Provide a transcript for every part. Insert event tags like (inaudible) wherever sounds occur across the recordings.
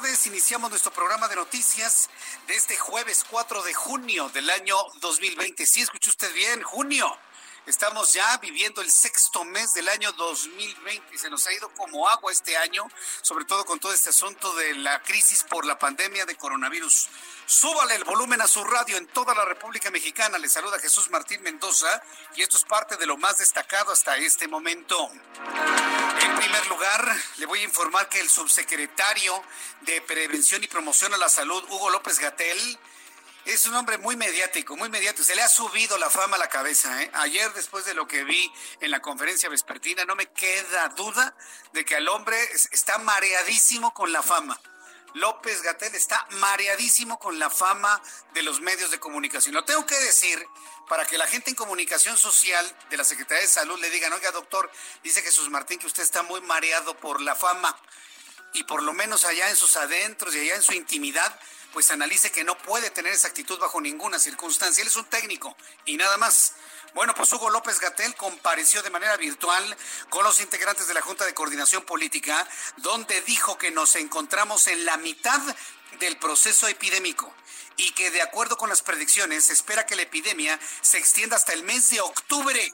Iniciamos nuestro programa de noticias de este jueves 4 de junio del año 2020. Sí, escucha usted bien, junio. Estamos ya viviendo el sexto mes del año 2020 y se nos ha ido como agua este año, sobre todo con todo este asunto de la crisis por la pandemia de coronavirus. Súbale el volumen a su radio en toda la República Mexicana. Le saluda Jesús Martín Mendoza y esto es parte de lo más destacado hasta este momento. En primer lugar, le voy a informar que el subsecretario de Prevención y Promoción a la Salud, Hugo López Gatel, es un hombre muy mediático, muy mediático. Se le ha subido la fama a la cabeza. ¿eh? Ayer, después de lo que vi en la conferencia vespertina, no me queda duda de que el hombre está mareadísimo con la fama. López Gatel está mareadísimo con la fama de los medios de comunicación. Lo tengo que decir para que la gente en comunicación social de la Secretaría de Salud le digan, oiga doctor, dice Jesús Martín que usted está muy mareado por la fama y por lo menos allá en sus adentros y allá en su intimidad, pues analice que no puede tener esa actitud bajo ninguna circunstancia. Él es un técnico y nada más. Bueno, pues Hugo López Gatel compareció de manera virtual con los integrantes de la Junta de Coordinación Política, donde dijo que nos encontramos en la mitad del proceso epidémico y que de acuerdo con las predicciones espera que la epidemia se extienda hasta el mes de octubre.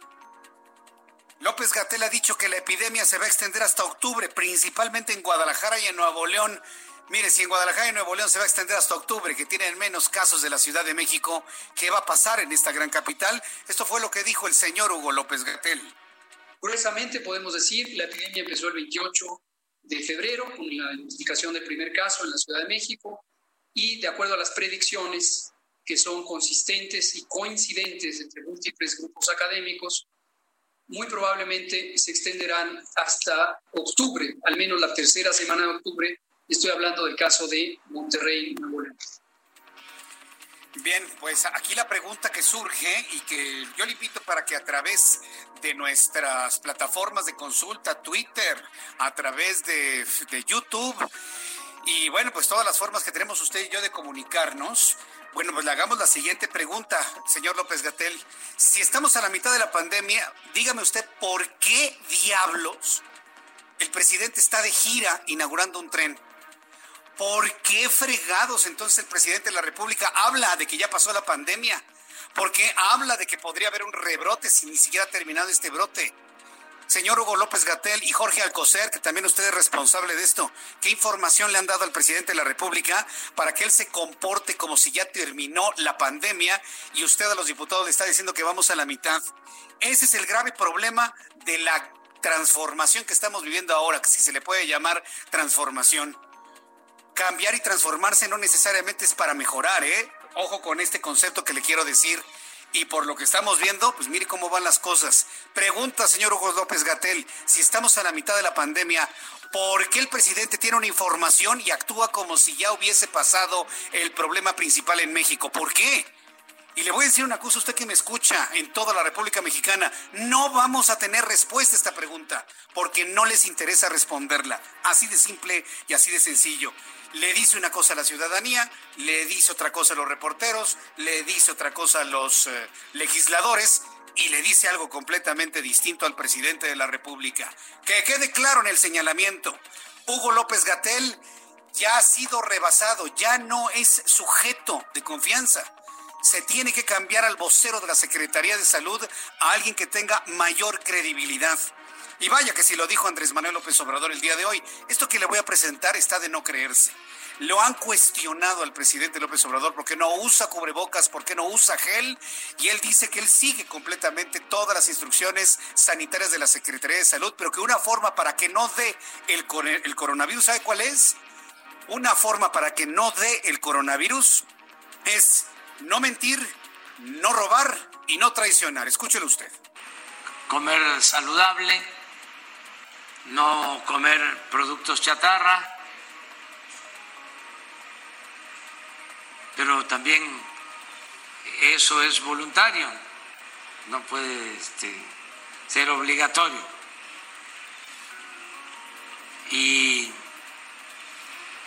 López Gatel ha dicho que la epidemia se va a extender hasta octubre, principalmente en Guadalajara y en Nuevo León. Mire, si en Guadalajara y Nuevo León se va a extender hasta octubre, que tienen menos casos de la Ciudad de México, ¿qué va a pasar en esta gran capital? Esto fue lo que dijo el señor Hugo López Gatel. Gruesamente podemos decir, la epidemia empezó el 28 de febrero con la identificación del primer caso en la Ciudad de México y de acuerdo a las predicciones que son consistentes y coincidentes entre múltiples grupos académicos, muy probablemente se extenderán hasta octubre, al menos la tercera semana de octubre. Estoy hablando del caso de Monterrey, Nuevo León. Bien, pues aquí la pregunta que surge y que yo le invito para que a través de nuestras plataformas de consulta, Twitter, a través de, de YouTube y bueno, pues todas las formas que tenemos usted y yo de comunicarnos, bueno, pues le hagamos la siguiente pregunta, señor López Gatel. Si estamos a la mitad de la pandemia, dígame usted por qué diablos el presidente está de gira inaugurando un tren. ¿Por qué fregados entonces el presidente de la República habla de que ya pasó la pandemia? ¿Por qué habla de que podría haber un rebrote si ni siquiera ha terminado este brote? Señor Hugo López Gatel y Jorge Alcocer, que también usted es responsable de esto, ¿qué información le han dado al presidente de la República para que él se comporte como si ya terminó la pandemia y usted a los diputados le está diciendo que vamos a la mitad? Ese es el grave problema de la transformación que estamos viviendo ahora, si se le puede llamar transformación. Cambiar y transformarse no necesariamente es para mejorar, ¿eh? Ojo con este concepto que le quiero decir. Y por lo que estamos viendo, pues mire cómo van las cosas. Pregunta, señor Hugo López Gatel, si estamos a la mitad de la pandemia, ¿por qué el presidente tiene una información y actúa como si ya hubiese pasado el problema principal en México? ¿Por qué? Y le voy a decir una cosa a usted que me escucha en toda la República Mexicana. No vamos a tener respuesta a esta pregunta porque no les interesa responderla. Así de simple y así de sencillo. Le dice una cosa a la ciudadanía, le dice otra cosa a los reporteros, le dice otra cosa a los eh, legisladores y le dice algo completamente distinto al presidente de la República. Que quede claro en el señalamiento. Hugo López Gatel ya ha sido rebasado, ya no es sujeto de confianza. Se tiene que cambiar al vocero de la Secretaría de Salud a alguien que tenga mayor credibilidad. Y vaya que si lo dijo Andrés Manuel López Obrador el día de hoy, esto que le voy a presentar está de no creerse. Lo han cuestionado al presidente López Obrador porque no usa cubrebocas, porque no usa gel, y él dice que él sigue completamente todas las instrucciones sanitarias de la Secretaría de Salud, pero que una forma para que no dé el, el coronavirus, ¿sabe cuál es? Una forma para que no dé el coronavirus es no mentir, no robar y no traicionar. Escúchelo usted. Comer saludable, no comer productos chatarra, pero también eso es voluntario, no puede este, ser obligatorio. Y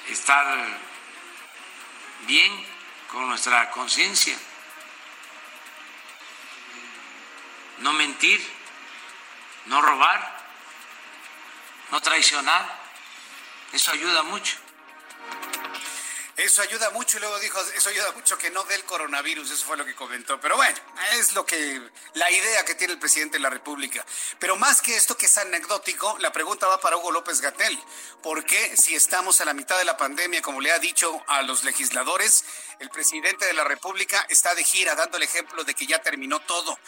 estar bien con nuestra conciencia, no mentir, no robar, no traicionar, eso ayuda mucho. Eso ayuda mucho y luego dijo, eso ayuda mucho que no dé el coronavirus, eso fue lo que comentó. Pero bueno, es lo que, la idea que tiene el presidente de la República. Pero más que esto que es anecdótico, la pregunta va para Hugo López Gatel. ¿Por qué si estamos a la mitad de la pandemia, como le ha dicho a los legisladores, el presidente de la República está de gira dando el ejemplo de que ya terminó todo?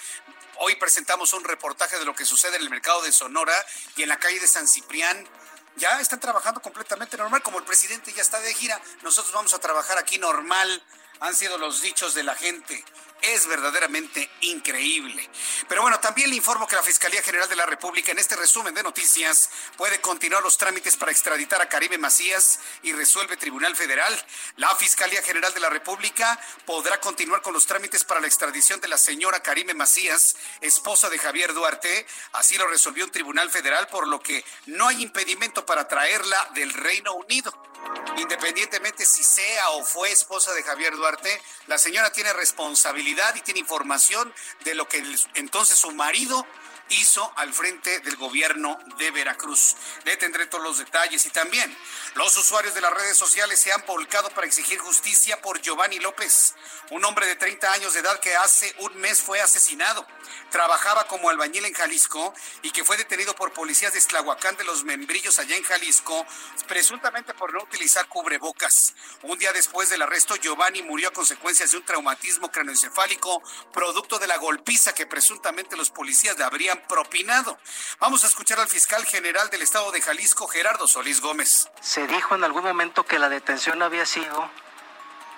Hoy presentamos un reportaje de lo que sucede en el mercado de Sonora y en la calle de San Ciprián ya están trabajando completamente normal, como el presidente ya está de gira, nosotros vamos a trabajar aquí normal, han sido los dichos de la gente es verdaderamente increíble. Pero bueno, también le informo que la Fiscalía General de la República en este resumen de noticias puede continuar los trámites para extraditar a Karime Macías y resuelve Tribunal Federal. La Fiscalía General de la República podrá continuar con los trámites para la extradición de la señora Karime Macías, esposa de Javier Duarte. Así lo resolvió un Tribunal Federal, por lo que no hay impedimento para traerla del Reino Unido. Independientemente si sea o fue esposa de Javier Duarte, la señora tiene responsabilidad y tiene información de lo que entonces su marido hizo al frente del gobierno de Veracruz. Le tendré todos los detalles y también los usuarios de las redes sociales se han volcado para exigir justicia por Giovanni López, un hombre de 30 años de edad que hace un mes fue asesinado. Trabajaba como albañil en Jalisco y que fue detenido por policías de Estlahuacán de los Membrillos allá en Jalisco, presuntamente por no utilizar cubrebocas. Un día después del arresto, Giovanni murió a consecuencias de un traumatismo cranoencefálico producto de la golpiza que presuntamente los policías le habrían propinado. Vamos a escuchar al fiscal general del estado de Jalisco, Gerardo Solís Gómez. Se dijo en algún momento que la detención había sido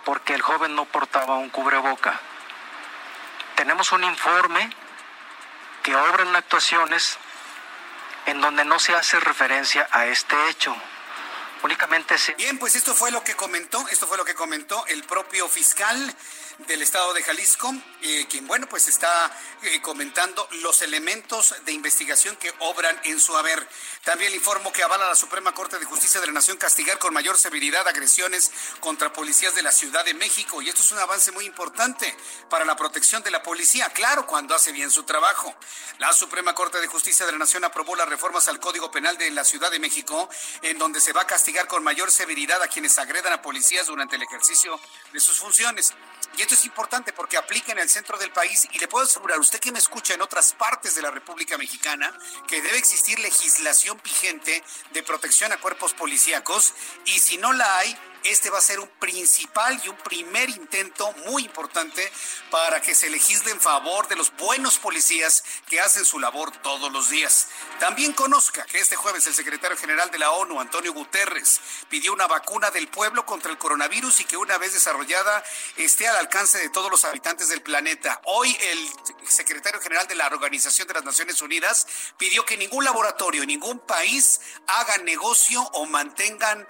porque el joven no portaba un cubreboca. Tenemos un informe que obran actuaciones en donde no se hace referencia a este hecho. Únicamente se... Bien, pues esto fue lo que comentó, esto fue lo que comentó el propio fiscal del estado de Jalisco, eh, quien, bueno, pues está eh, comentando los elementos de investigación que obran en su haber. También le informo que avala la Suprema Corte de Justicia de la Nación castigar con mayor severidad agresiones contra policías de la Ciudad de México. Y esto es un avance muy importante para la protección de la policía, claro, cuando hace bien su trabajo. La Suprema Corte de Justicia de la Nación aprobó las reformas al Código Penal de la Ciudad de México, en donde se va a castigar con mayor severidad a quienes agredan a policías durante el ejercicio de sus funciones. Y esto es importante porque aplica en el centro del país y le puedo asegurar, usted que me escucha en otras partes de la República Mexicana, que debe existir legislación vigente de protección a cuerpos policíacos y si no la hay, este va a ser un principal y un primer intento muy importante para que se legisle en favor de los buenos policías que hacen su labor todos los días. También conozca que este jueves el secretario general de la ONU, Antonio Guterres, pidió una vacuna del pueblo contra el coronavirus y que una vez desarrollada esté al alcance de todos los habitantes del planeta. Hoy el secretario general de la Organización de las Naciones Unidas pidió que ningún laboratorio, ningún país haga negocio o mantengan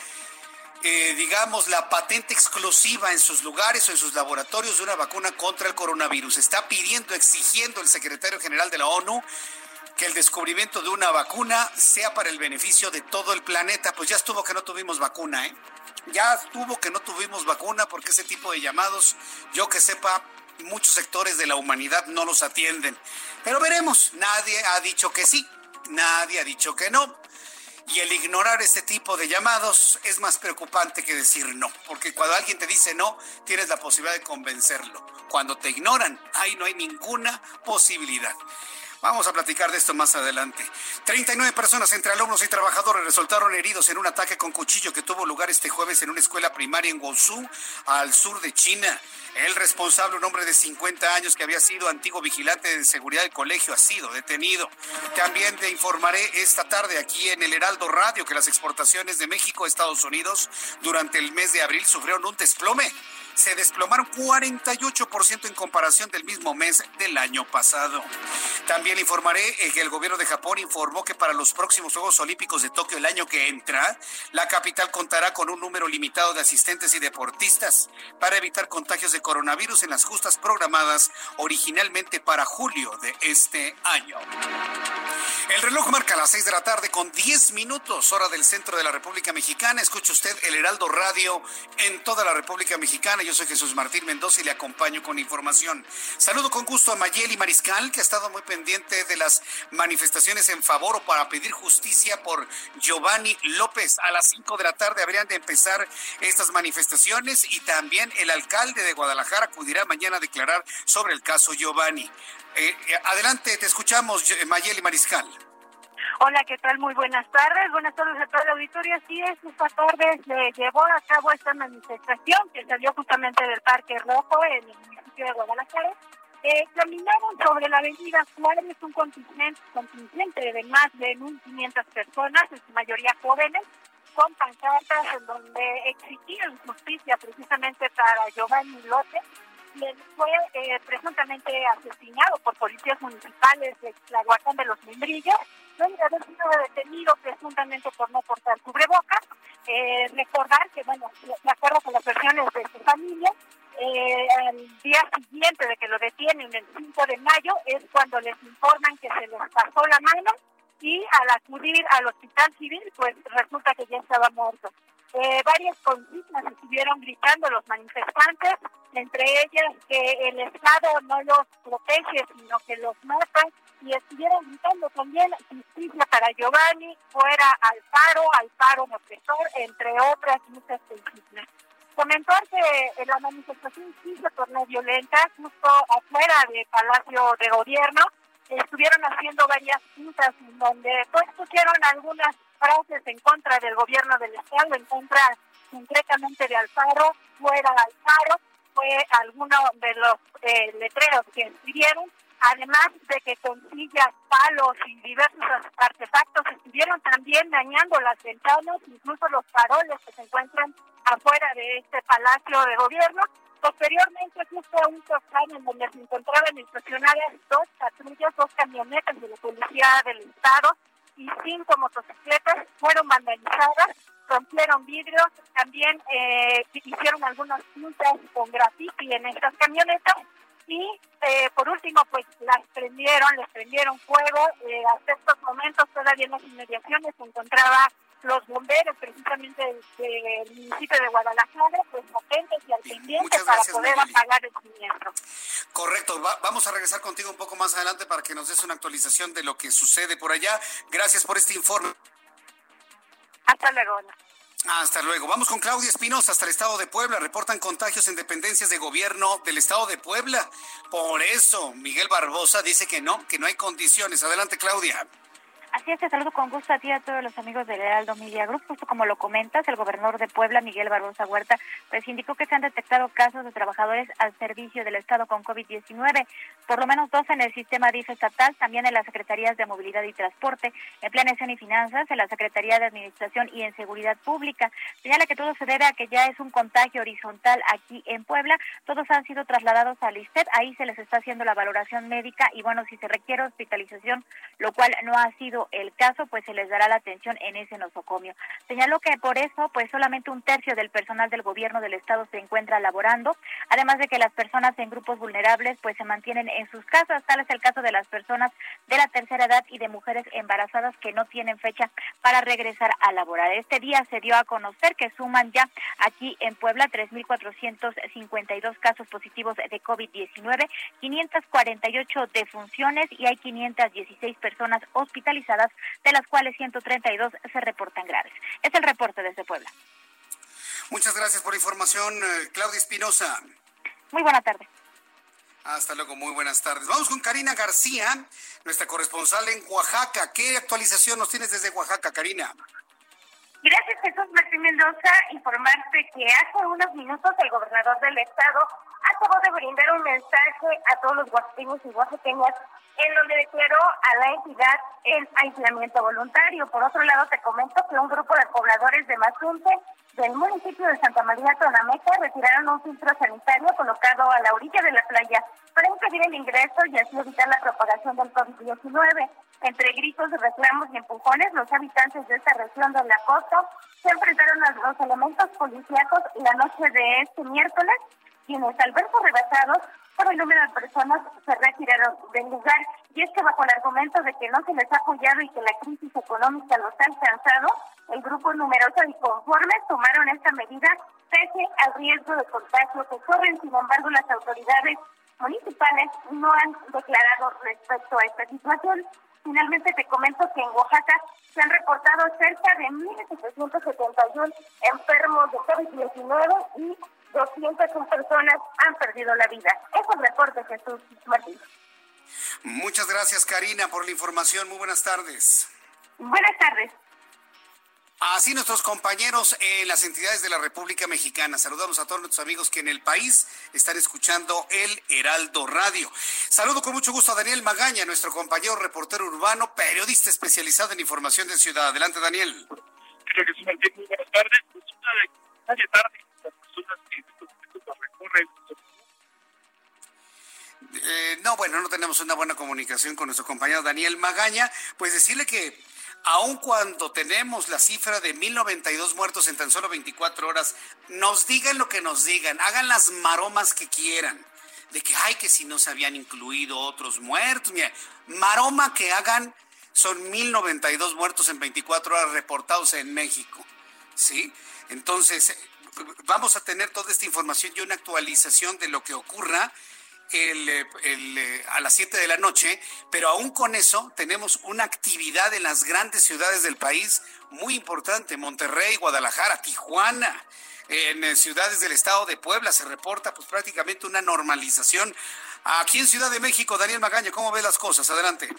eh, digamos, la patente exclusiva en sus lugares o en sus laboratorios de una vacuna contra el coronavirus. Está pidiendo, exigiendo el secretario general de la ONU que el descubrimiento de una vacuna sea para el beneficio de todo el planeta. Pues ya estuvo que no tuvimos vacuna, ¿eh? Ya estuvo que no tuvimos vacuna porque ese tipo de llamados, yo que sepa, muchos sectores de la humanidad no los atienden. Pero veremos, nadie ha dicho que sí, nadie ha dicho que no. Y el ignorar este tipo de llamados es más preocupante que decir no, porque cuando alguien te dice no, tienes la posibilidad de convencerlo. Cuando te ignoran, ahí no hay ninguna posibilidad. Vamos a platicar de esto más adelante. 39 personas entre alumnos y trabajadores resultaron heridos en un ataque con cuchillo que tuvo lugar este jueves en una escuela primaria en Guangzhou, al sur de China. El responsable, un hombre de 50 años que había sido antiguo vigilante de seguridad del colegio, ha sido detenido. También te informaré esta tarde aquí en el Heraldo Radio que las exportaciones de México a Estados Unidos durante el mes de abril sufrieron un desplome se desplomaron 48% en comparación del mismo mes del año pasado. También informaré eh, que el gobierno de Japón informó que para los próximos Juegos Olímpicos de Tokio el año que entra, la capital contará con un número limitado de asistentes y deportistas para evitar contagios de coronavirus en las justas programadas originalmente para julio de este año. El reloj marca las 6 de la tarde con 10 minutos, hora del centro de la República Mexicana. Escuche usted el Heraldo Radio en toda la República Mexicana yo soy Jesús Martín Mendoza y le acompaño con información. Saludo con gusto a Mayeli Mariscal, que ha estado muy pendiente de las manifestaciones en favor o para pedir justicia por Giovanni López. A las 5 de la tarde habrían de empezar estas manifestaciones y también el alcalde de Guadalajara acudirá mañana a declarar sobre el caso Giovanni. Eh, eh, adelante, te escuchamos, Mayeli Mariscal. Hola, ¿qué tal? Muy buenas tardes. Buenas tardes a toda la auditoría. Así es, esta tarde se llevó a cabo esta manifestación que salió justamente del Parque Rojo en el municipio de Guadalajara. Eh, caminaron sobre la avenida Juárez un contingente, contingente de más de 1.500 personas, en su mayoría jóvenes, con pancartas en donde exigían justicia precisamente para Giovanni López, quien fue eh, presuntamente asesinado por policías municipales de Tlahuacán de los Membrillos donde haber sido detenido presuntamente por no portar cubrebocas. Eh, recordar que, bueno, de acuerdo con las versiones de su familia, eh, al día siguiente de que lo detienen, el 5 de mayo, es cuando les informan que se les pasó la mano y al acudir al hospital civil, pues resulta que ya estaba muerto. Eh, varias consignas estuvieron gritando los manifestantes, entre ellas que el Estado no los protege, sino que los mata, y estuvieron gritando también justicia para Giovanni, fuera al paro, al paro opresor, entre otras muchas consignas. Comentar que la manifestación sí se tornó violenta, justo afuera del Palacio de Gobierno, estuvieron haciendo varias juntas en donde pues pusieron algunas frases en contra del gobierno del Estado, en contra concretamente de Alfaro, fuera Alfaro, fue alguno de los eh, letreros que escribieron además de que con sillas, palos y diversos artefactos estuvieron también dañando las ventanas, incluso los faroles que se encuentran afuera de este palacio de gobierno. Posteriormente, justo un costado en donde se encontraban estacionadas dos patrullas, dos camionetas de la Policía del Estado y cinco motocicletas fueron vandalizadas, rompieron vidrios, también eh, hicieron algunas pintas con graffiti en estas camionetas y eh, por último pues las prendieron, les prendieron fuego, eh, hasta estos momentos todavía en las inmediaciones se encontraba los bomberos precisamente del, municipio de Guadalajara, pues atentos y al pendiente para poder apagar el siniestro. Correcto, vamos a regresar contigo un poco más adelante para que nos des una actualización de lo que sucede por allá. Gracias por este informe. Hasta luego. Hasta luego. Vamos con Claudia Espinosa hasta el estado de Puebla. Reportan contagios en dependencias de gobierno del estado de Puebla. Por eso, Miguel Barbosa dice que no, que no hay condiciones. Adelante, Claudia. Así es, te saludo con gusto a ti y a todos los amigos del Heraldo Media Group. Justo como lo comentas, el gobernador de Puebla, Miguel Barbosa Huerta, pues indicó que se han detectado casos de trabajadores al servicio del Estado con COVID-19, por lo menos dos en el sistema DIF estatal, también en las Secretarías de Movilidad y Transporte, en Planeación y Finanzas, en la Secretaría de Administración y en Seguridad Pública. Señala que todo se debe a que ya es un contagio horizontal aquí en Puebla. Todos han sido trasladados al ISTEP, ahí se les está haciendo la valoración médica y bueno, si se requiere hospitalización, lo cual no ha sido el caso, pues se les dará la atención en ese nosocomio. Señaló que por eso, pues solamente un tercio del personal del gobierno del estado se encuentra laborando, además de que las personas en grupos vulnerables pues se mantienen en sus casas, tal es el caso de las personas de la tercera edad y de mujeres embarazadas que no tienen fecha para regresar a laborar. Este día se dio a conocer que suman ya aquí en Puebla 3.452 casos positivos de COVID-19, 548 defunciones y hay 516 personas hospitalizadas, de las cuales 132 se reportan graves. Es el reporte desde Puebla. Muchas gracias por la información, eh, Claudia Espinosa. Muy buena tarde. Hasta luego, muy buenas tardes. Vamos con Karina García, nuestra corresponsal en Oaxaca. ¿Qué actualización nos tienes desde Oaxaca, Karina? Gracias, Jesús Martín Mendoza. Informarte que hace unos minutos el gobernador del estado acabó de brindar un mensaje a todos los oaxaqueños y oaxaqueñas en donde declaró a la entidad el aislamiento voluntario. Por otro lado, te comento que un grupo de pobladores de Mazunte del municipio de Santa María Tonameca retiraron un filtro sanitario colocado a la orilla de la playa para impedir el ingreso y así evitar la propagación del COVID-19. Entre gritos, reclamos y empujones, los habitantes de esta región de la costa se enfrentaron a los elementos policíacos la noche de este miércoles, quienes al verse rebasados por el número de personas se retiraron del lugar. Y es que bajo el argumento de que no se les ha apoyado y que la crisis económica los ha alcanzado, el grupo numeroso y conformes tomaron esta medida pese al riesgo de contagio que corren. Sin embargo, las autoridades municipales no han declarado respecto a esta situación. Finalmente te comento que en Oaxaca se han reportado cerca de 1.771 enfermos de COVID-19 y 201 personas han perdido la vida. Es un reporte, Jesús Martín. Muchas gracias, Karina, por la información. Muy buenas tardes. Buenas tardes. Así nuestros compañeros en las entidades de la República Mexicana. Saludamos a todos nuestros amigos que en el país están escuchando el Heraldo Radio. Saludo con mucho gusto a Daniel Magaña, nuestro compañero reportero urbano, periodista especializado en información de ciudad. Adelante, Daniel. Creo que muy buenas tardes. Pues una de tarde, recorren eh, no, bueno, no tenemos una buena comunicación con nuestro compañero Daniel Magaña. Pues decirle que aun cuando tenemos la cifra de 1092 muertos en tan solo 24 horas, nos digan lo que nos digan, hagan las maromas que quieran, de que, ay, que si no se habían incluido otros muertos, maroma que hagan son 1092 muertos en 24 horas reportados en México, ¿sí? Entonces, vamos a tener toda esta información y una actualización de lo que ocurra el, el, a las 7 de la noche, pero aún con eso tenemos una actividad en las grandes ciudades del país muy importante, Monterrey, Guadalajara, Tijuana, en ciudades del estado de Puebla se reporta pues prácticamente una normalización. Aquí en Ciudad de México, Daniel Magaña, ¿cómo ve las cosas? Adelante.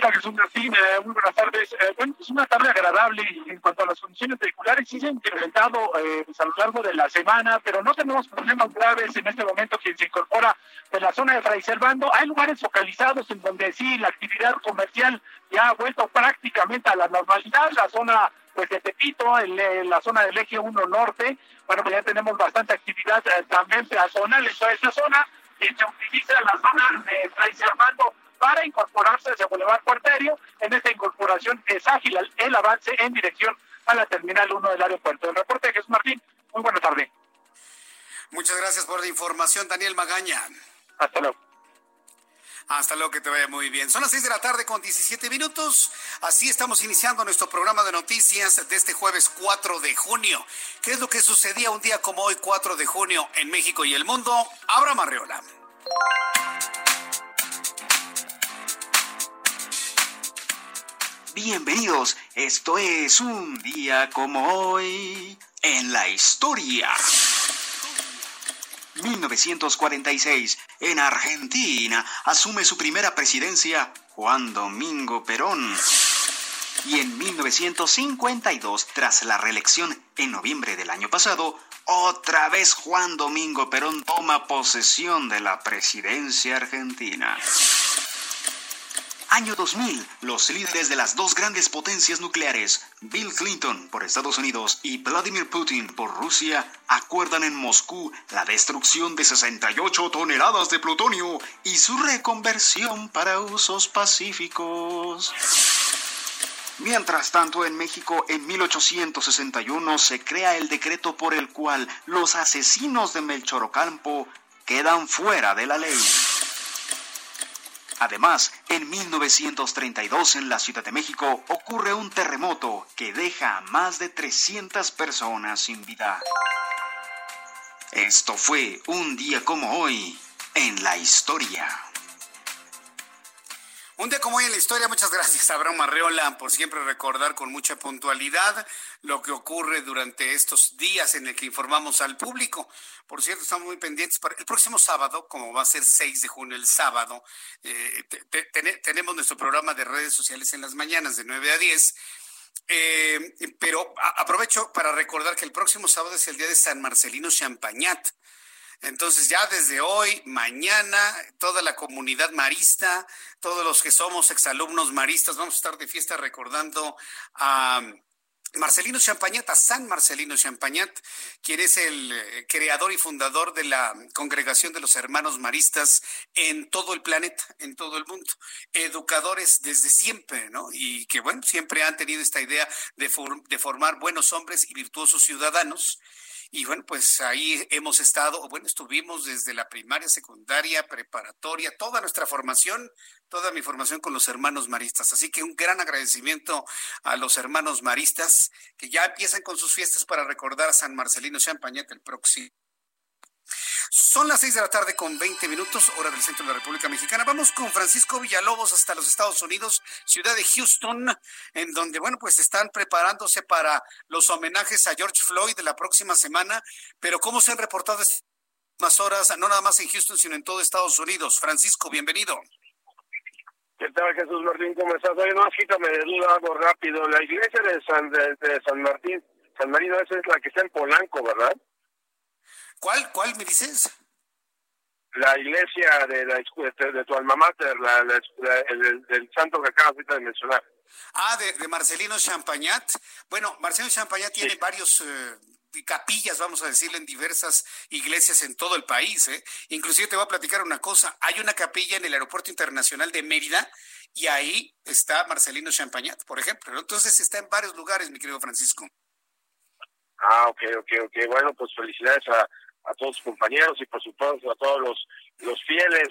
¿Qué tal, Jesús Martín? Eh, muy buenas tardes. Eh, bueno, es una tarde agradable en cuanto a las condiciones vehiculares. Sí se han incrementado eh, a lo largo de la semana, pero no tenemos problemas graves en este momento quien se incorpora de la zona de Fray Servando. Hay lugares focalizados en donde sí la actividad comercial ya ha vuelto prácticamente a la normalidad. La zona pues de Tepito, en, la zona del eje 1 norte, bueno, pues ya tenemos bastante actividad también peatonal en toda esa zona. Y se utiliza la zona de Fray Servando para incorporarse hacia Boulevard Cuarterio. En esta incorporación es ágil el avance en dirección a la Terminal 1 del aeropuerto. El reporte de Jesús Martín, muy buena tarde. Muchas gracias por la información, Daniel Magaña. Hasta luego. Hasta luego, que te vaya muy bien. Son las 6 de la tarde con 17 minutos. Así estamos iniciando nuestro programa de noticias de este jueves 4 de junio. ¿Qué es lo que sucedía un día como hoy, 4 de junio, en México y el mundo? Abra Marreola. Bienvenidos, esto es un día como hoy en la historia. 1946, en Argentina, asume su primera presidencia Juan Domingo Perón. Y en 1952, tras la reelección en noviembre del año pasado, otra vez Juan Domingo Perón toma posesión de la presidencia argentina. Año 2000, los líderes de las dos grandes potencias nucleares, Bill Clinton por Estados Unidos y Vladimir Putin por Rusia, acuerdan en Moscú la destrucción de 68 toneladas de plutonio y su reconversión para usos pacíficos. Mientras tanto, en México, en 1861 se crea el decreto por el cual los asesinos de Melchor Ocampo quedan fuera de la ley. Además, en 1932 en la Ciudad de México ocurre un terremoto que deja a más de 300 personas sin vida. Esto fue un día como hoy en la historia. Un día como hoy en la historia, muchas gracias Abraham Arreola por siempre recordar con mucha puntualidad lo que ocurre durante estos días en el que informamos al público. Por cierto, estamos muy pendientes para el próximo sábado, como va a ser 6 de junio el sábado, eh, tenemos nuestro programa de redes sociales en las mañanas de 9 a 10. Eh, pero aprovecho para recordar que el próximo sábado es el día de San Marcelino Champagnat. Entonces ya desde hoy, mañana, toda la comunidad marista, todos los que somos exalumnos maristas, vamos a estar de fiesta recordando a Marcelino Champagnat, a San Marcelino Champagnat, quien es el eh, creador y fundador de la congregación de los hermanos maristas en todo el planeta, en todo el mundo. Educadores desde siempre, ¿no? Y que, bueno, siempre han tenido esta idea de, de formar buenos hombres y virtuosos ciudadanos y bueno, pues ahí hemos estado, bueno, estuvimos desde la primaria, secundaria, preparatoria, toda nuestra formación, toda mi formación con los hermanos maristas. Así que un gran agradecimiento a los hermanos maristas que ya empiezan con sus fiestas para recordar a San Marcelino Champañat el próximo son las seis de la tarde con 20 minutos, hora del centro de la República Mexicana. Vamos con Francisco Villalobos hasta los Estados Unidos, ciudad de Houston, en donde, bueno, pues están preparándose para los homenajes a George Floyd de la próxima semana. Pero ¿cómo se han reportado más horas, no nada más en Houston, sino en todo Estados Unidos? Francisco, bienvenido. ¿Qué tal, Jesús Martín? ¿Cómo estás? Oye, no, quítame de duda algo rápido. La iglesia de San, de San Martín, San Marino, esa es la que está en Polanco, ¿verdad? ¿Cuál? ¿Cuál me dices? La iglesia de, la, de, tu alma mater, la, el, del santo que acabas de mencionar. Ah, de, Marcelino Champagnat. Bueno, Marcelino Champagnat tiene varios eh, capillas, vamos a decirlo, en diversas iglesias en todo el país. ¿eh? Inclusive te voy a platicar una cosa. Hay una capilla en el Aeropuerto Internacional de Mérida y ahí está Marcelino Champagnat, por ejemplo. Entonces está en varios lugares, mi querido Francisco. Ah, ok, ok, ok. Bueno, pues felicidades a, a todos sus compañeros y por supuesto a todos los, los fieles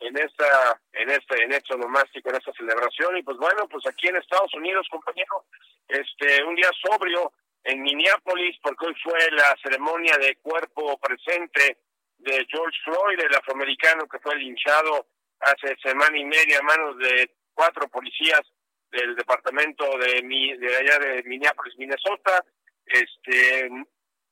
en esta en este en este nomástico en esta celebración. Y pues bueno pues aquí en Estados Unidos compañero este un día sobrio en Minneapolis porque hoy fue la ceremonia de cuerpo presente de George Floyd el afroamericano que fue linchado hace semana y media a manos de cuatro policías del departamento de, de allá de Minneapolis Minnesota. Este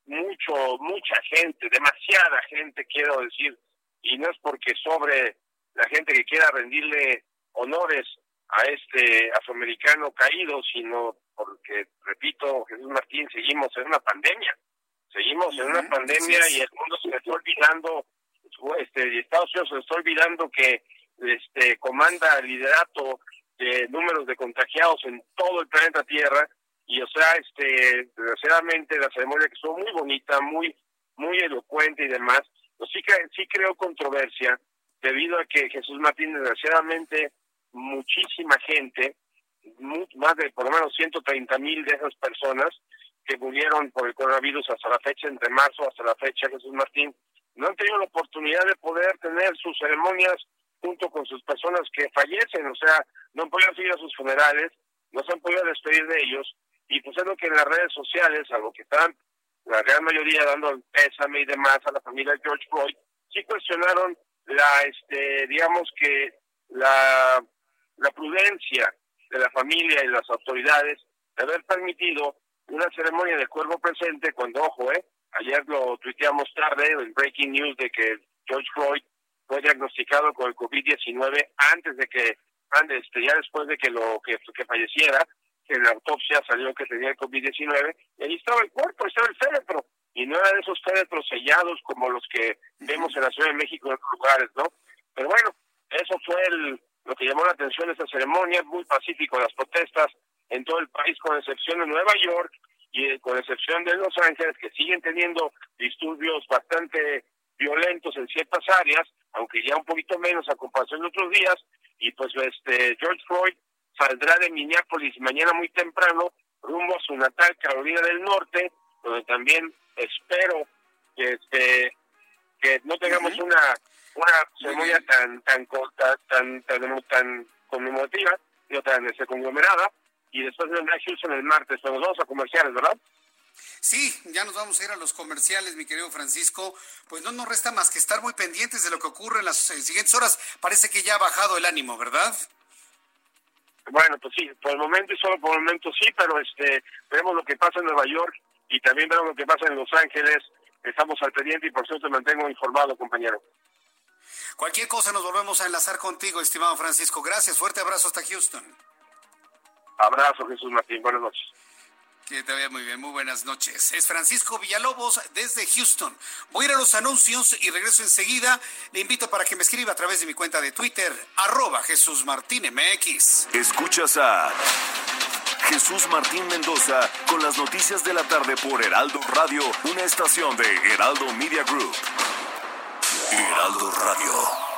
mucho, mucha gente, demasiada gente, quiero decir, y no es porque sobre la gente que quiera rendirle honores a este afroamericano caído, sino porque, repito, Jesús Martín, seguimos en una pandemia, seguimos en una pandemia y el mundo se está olvidando, este, Estados Unidos se está olvidando que este comanda el liderato de números de contagiados en todo el planeta Tierra y o sea, este, desgraciadamente la ceremonia que estuvo muy bonita, muy, muy elocuente y demás, pues sí, sí creó controversia debido a que Jesús Martín, desgraciadamente, muchísima gente, más de por lo menos 130 mil de esas personas que murieron por el coronavirus hasta la fecha, entre marzo hasta la fecha, Jesús Martín, no han tenido la oportunidad de poder tener sus ceremonias junto con sus personas que fallecen, o sea, no han podido ir a sus funerales, no se han podido despedir de ellos, y pues es lo que en las redes sociales, algo que están la gran mayoría dando el pésame y demás a la familia George Floyd, sí cuestionaron la, este, digamos que la, prudencia de la familia y las autoridades de haber permitido una ceremonia de cuerpo presente cuando, ojo, eh, ayer lo tuiteamos tarde, el breaking news de que George Floyd fue diagnosticado con el COVID-19 antes de que, antes, este, ya después de que lo que falleciera, en la autopsia salió que tenía el COVID-19, y ahí estaba el cuerpo, estaba el féretro, y no era de esos féretros sellados como los que vemos en la Ciudad de México en otros lugares, ¿no? Pero bueno, eso fue el, lo que llamó la atención de esta ceremonia, muy pacífico las protestas en todo el país, con excepción de Nueva York y eh, con excepción de Los Ángeles, que siguen teniendo disturbios bastante violentos en ciertas áreas, aunque ya un poquito menos a comparación de otros días, y pues este George Floyd saldrá de Minneapolis mañana muy temprano rumbo a su natal Carolina del Norte, donde también espero que este que no tengamos una una ceremonia tan tan corta, tan tan tan conmemorativa, y tan este, conglomerada, y después vendrá Houston el martes, pero nos vamos a comerciales, ¿verdad? Sí, ya nos vamos a ir a los comerciales, mi querido Francisco. Pues no nos resta más que estar muy pendientes de lo que ocurre en las siguientes horas. Parece que ya ha bajado el ánimo, ¿verdad? Bueno, pues sí, por el momento y solo por el momento sí, pero este veremos lo que pasa en Nueva York y también veremos lo que pasa en Los Ángeles. Estamos al pendiente y por cierto te mantengo informado, compañero. Cualquier cosa nos volvemos a enlazar contigo, estimado Francisco. Gracias, fuerte abrazo hasta Houston. Abrazo, Jesús Martín. Buenas noches. Que te muy bien, muy buenas noches. Es Francisco Villalobos desde Houston. Voy a ir a los anuncios y regreso enseguida. Le invito para que me escriba a través de mi cuenta de Twitter, arroba Jesús Martín MX. Escuchas a Jesús Martín Mendoza con las noticias de la tarde por Heraldo Radio, una estación de Heraldo Media Group. Heraldo Radio.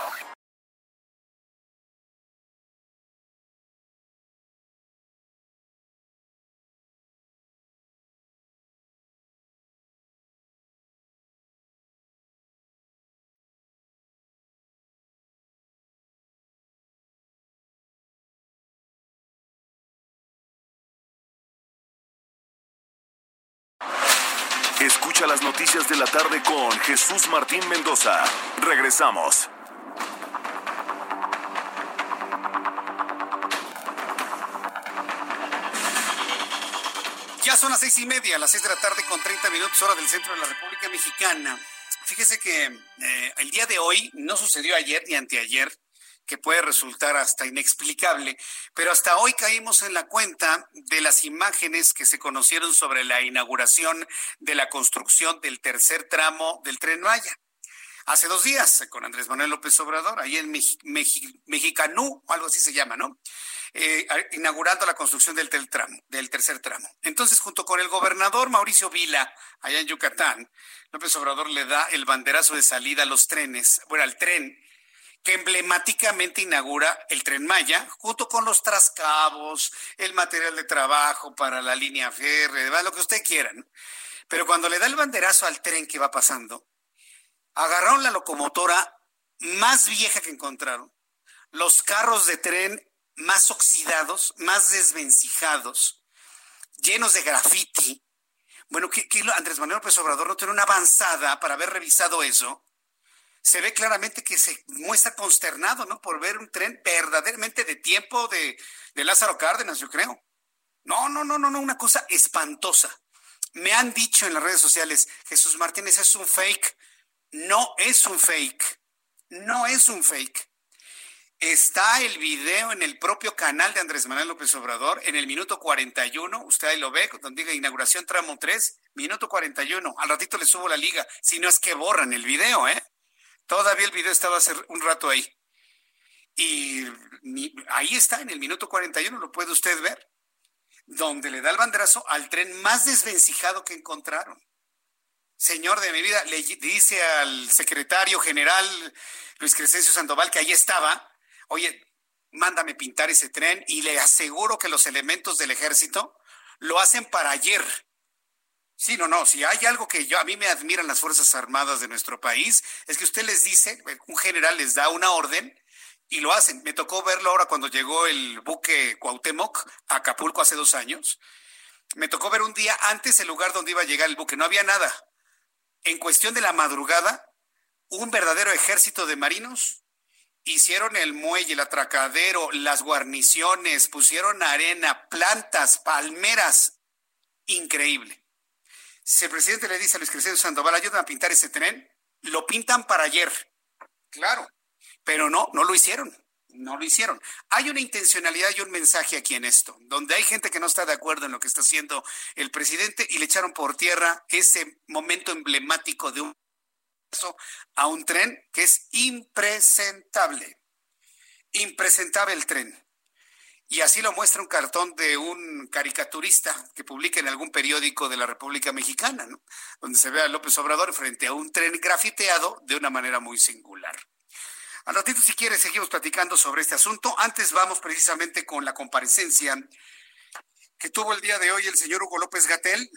Escucha las noticias de la tarde con Jesús Martín Mendoza. Regresamos. Ya son las seis y media, las seis de la tarde con 30 minutos hora del centro de la República Mexicana. Fíjese que eh, el día de hoy no sucedió ayer ni anteayer, que puede resultar hasta inexplicable, pero hasta hoy caímos en la cuenta de las imágenes que se conocieron sobre la inauguración de la construcción del tercer tramo del tren Maya. Hace dos días, con Andrés Manuel López Obrador, ahí en Mexicanú, o algo así se llama, ¿no? Eh, inaugurando la construcción del, del tercer tramo. Entonces, junto con el gobernador Mauricio Vila, allá en Yucatán, López Obrador le da el banderazo de salida a los trenes, bueno, al tren que emblemáticamente inaugura el tren Maya, junto con los trascabos, el material de trabajo para la línea férrea, lo que usted quiera. Pero cuando le da el banderazo al tren que va pasando, agarraron la locomotora más vieja que encontraron, los carros de tren más oxidados, más desvencijados, llenos de grafiti. Bueno, que, Andrés Manuel López Obrador no tiene una avanzada para haber revisado eso se ve claramente que se muestra consternado, ¿no? Por ver un tren verdaderamente de tiempo de, Lázaro Cárdenas, yo creo. No, no, no, no, no, una cosa espantosa. Me han dicho en las redes sociales, Jesús Martínez es un fake. No es un fake. No es un fake. Está el video en el propio canal de Andrés Manuel López Obrador, en el minuto 41. Usted ahí lo ve, donde diga inauguración tramo 3, minuto 41. Al ratito le subo la liga, si no es que borran el video, ¿eh? Todavía el video estaba hace un rato ahí. Y ahí está, en el minuto 41, lo puede usted ver, donde le da el banderazo al tren más desvencijado que encontraron. Señor de mi vida, le dice al secretario general Luis Crescencio Sandoval que ahí estaba, oye, mándame pintar ese tren y le aseguro que los elementos del ejército lo hacen para ayer Sí, no, no, si hay algo que yo a mí me admiran las Fuerzas Armadas de nuestro país, es que usted les dice, un general les da una orden y lo hacen. Me tocó verlo ahora cuando llegó el buque Cuauhtémoc a Acapulco hace dos años. Me tocó ver un día antes el lugar donde iba a llegar el buque, no había nada. En cuestión de la madrugada, un verdadero ejército de marinos hicieron el muelle, el atracadero, las guarniciones, pusieron arena, plantas, palmeras. Increíble. Si el presidente le dice a Luis Crescencio Sandoval, ayúdame a pintar ese tren, lo pintan para ayer. Claro, pero no, no lo hicieron. No lo hicieron. Hay una intencionalidad y un mensaje aquí en esto, donde hay gente que no está de acuerdo en lo que está haciendo el presidente y le echaron por tierra ese momento emblemático de un a un tren que es impresentable. Impresentable el tren. Y así lo muestra un cartón de un caricaturista que publica en algún periódico de la República Mexicana, donde se ve a López Obrador frente a un tren grafiteado de una manera muy singular. Al ratito, si quieres, seguimos platicando sobre este asunto. Antes vamos precisamente con la comparecencia que tuvo el día de hoy el señor Hugo López Gatel,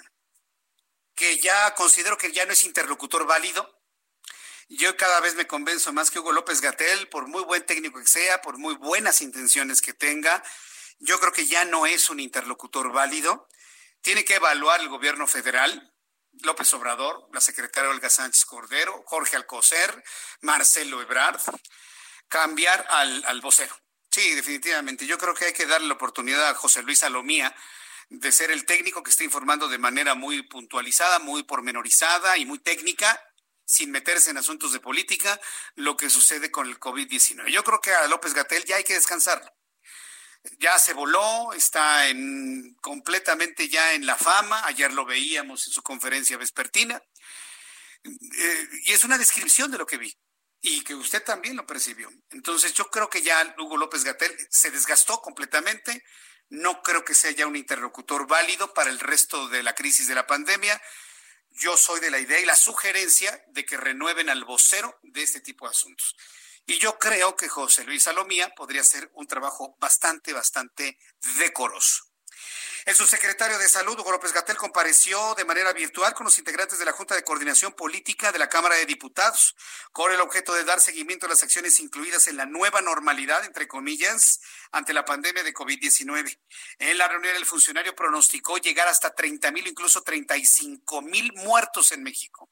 que ya considero que ya no es interlocutor válido. Yo cada vez me convenzo más que Hugo López Gatel, por muy buen técnico que sea, por muy buenas intenciones que tenga, yo creo que ya no es un interlocutor válido. Tiene que evaluar el gobierno federal, López Obrador, la secretaria Olga Sánchez Cordero, Jorge Alcocer, Marcelo Ebrard, cambiar al, al vocero. Sí, definitivamente. Yo creo que hay que darle la oportunidad a José Luis Salomía de ser el técnico que está informando de manera muy puntualizada, muy pormenorizada y muy técnica, sin meterse en asuntos de política, lo que sucede con el COVID-19. Yo creo que a López Gatel ya hay que descansarlo. Ya se voló, está en, completamente ya en la fama. Ayer lo veíamos en su conferencia vespertina. Eh, y es una descripción de lo que vi y que usted también lo percibió. Entonces yo creo que ya Hugo López Gatel se desgastó completamente. No creo que sea ya un interlocutor válido para el resto de la crisis de la pandemia. Yo soy de la idea y la sugerencia de que renueven al vocero de este tipo de asuntos. Y yo creo que José Luis Salomía podría hacer un trabajo bastante, bastante decoroso. El subsecretario de Salud, Hugo López Gatel, compareció de manera virtual con los integrantes de la Junta de Coordinación Política de la Cámara de Diputados, con el objeto de dar seguimiento a las acciones incluidas en la nueva normalidad, entre comillas, ante la pandemia de COVID-19. En la reunión, el funcionario pronosticó llegar hasta 30 mil, incluso 35 mil muertos en México.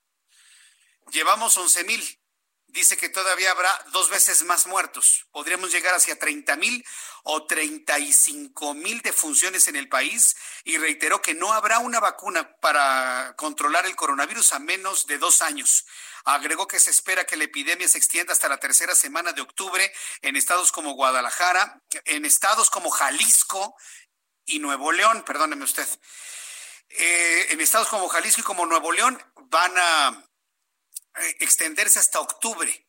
Llevamos 11 mil dice que todavía habrá dos veces más muertos. Podríamos llegar hacia 30 mil o 35 mil defunciones en el país y reiteró que no habrá una vacuna para controlar el coronavirus a menos de dos años. Agregó que se espera que la epidemia se extienda hasta la tercera semana de octubre en estados como Guadalajara, en estados como Jalisco y Nuevo León, perdóneme usted. Eh, en estados como Jalisco y como Nuevo León van a extenderse hasta octubre.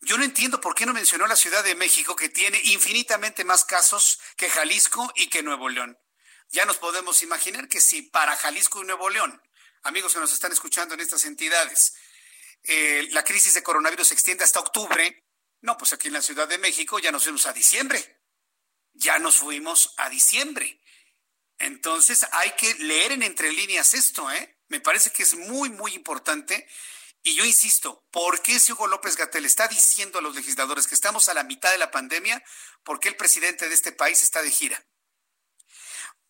Yo no entiendo por qué no mencionó la Ciudad de México, que tiene infinitamente más casos que Jalisco y que Nuevo León. Ya nos podemos imaginar que si para Jalisco y Nuevo León, amigos que nos están escuchando en estas entidades, eh, la crisis de coronavirus se extiende hasta octubre, no, pues aquí en la Ciudad de México ya nos fuimos a diciembre. Ya nos fuimos a diciembre. Entonces hay que leer en entre líneas esto, ¿eh? Me parece que es muy, muy importante y yo insisto, ¿por qué Hugo López Gatel está diciendo a los legisladores que estamos a la mitad de la pandemia? ¿Por qué el presidente de este país está de gira?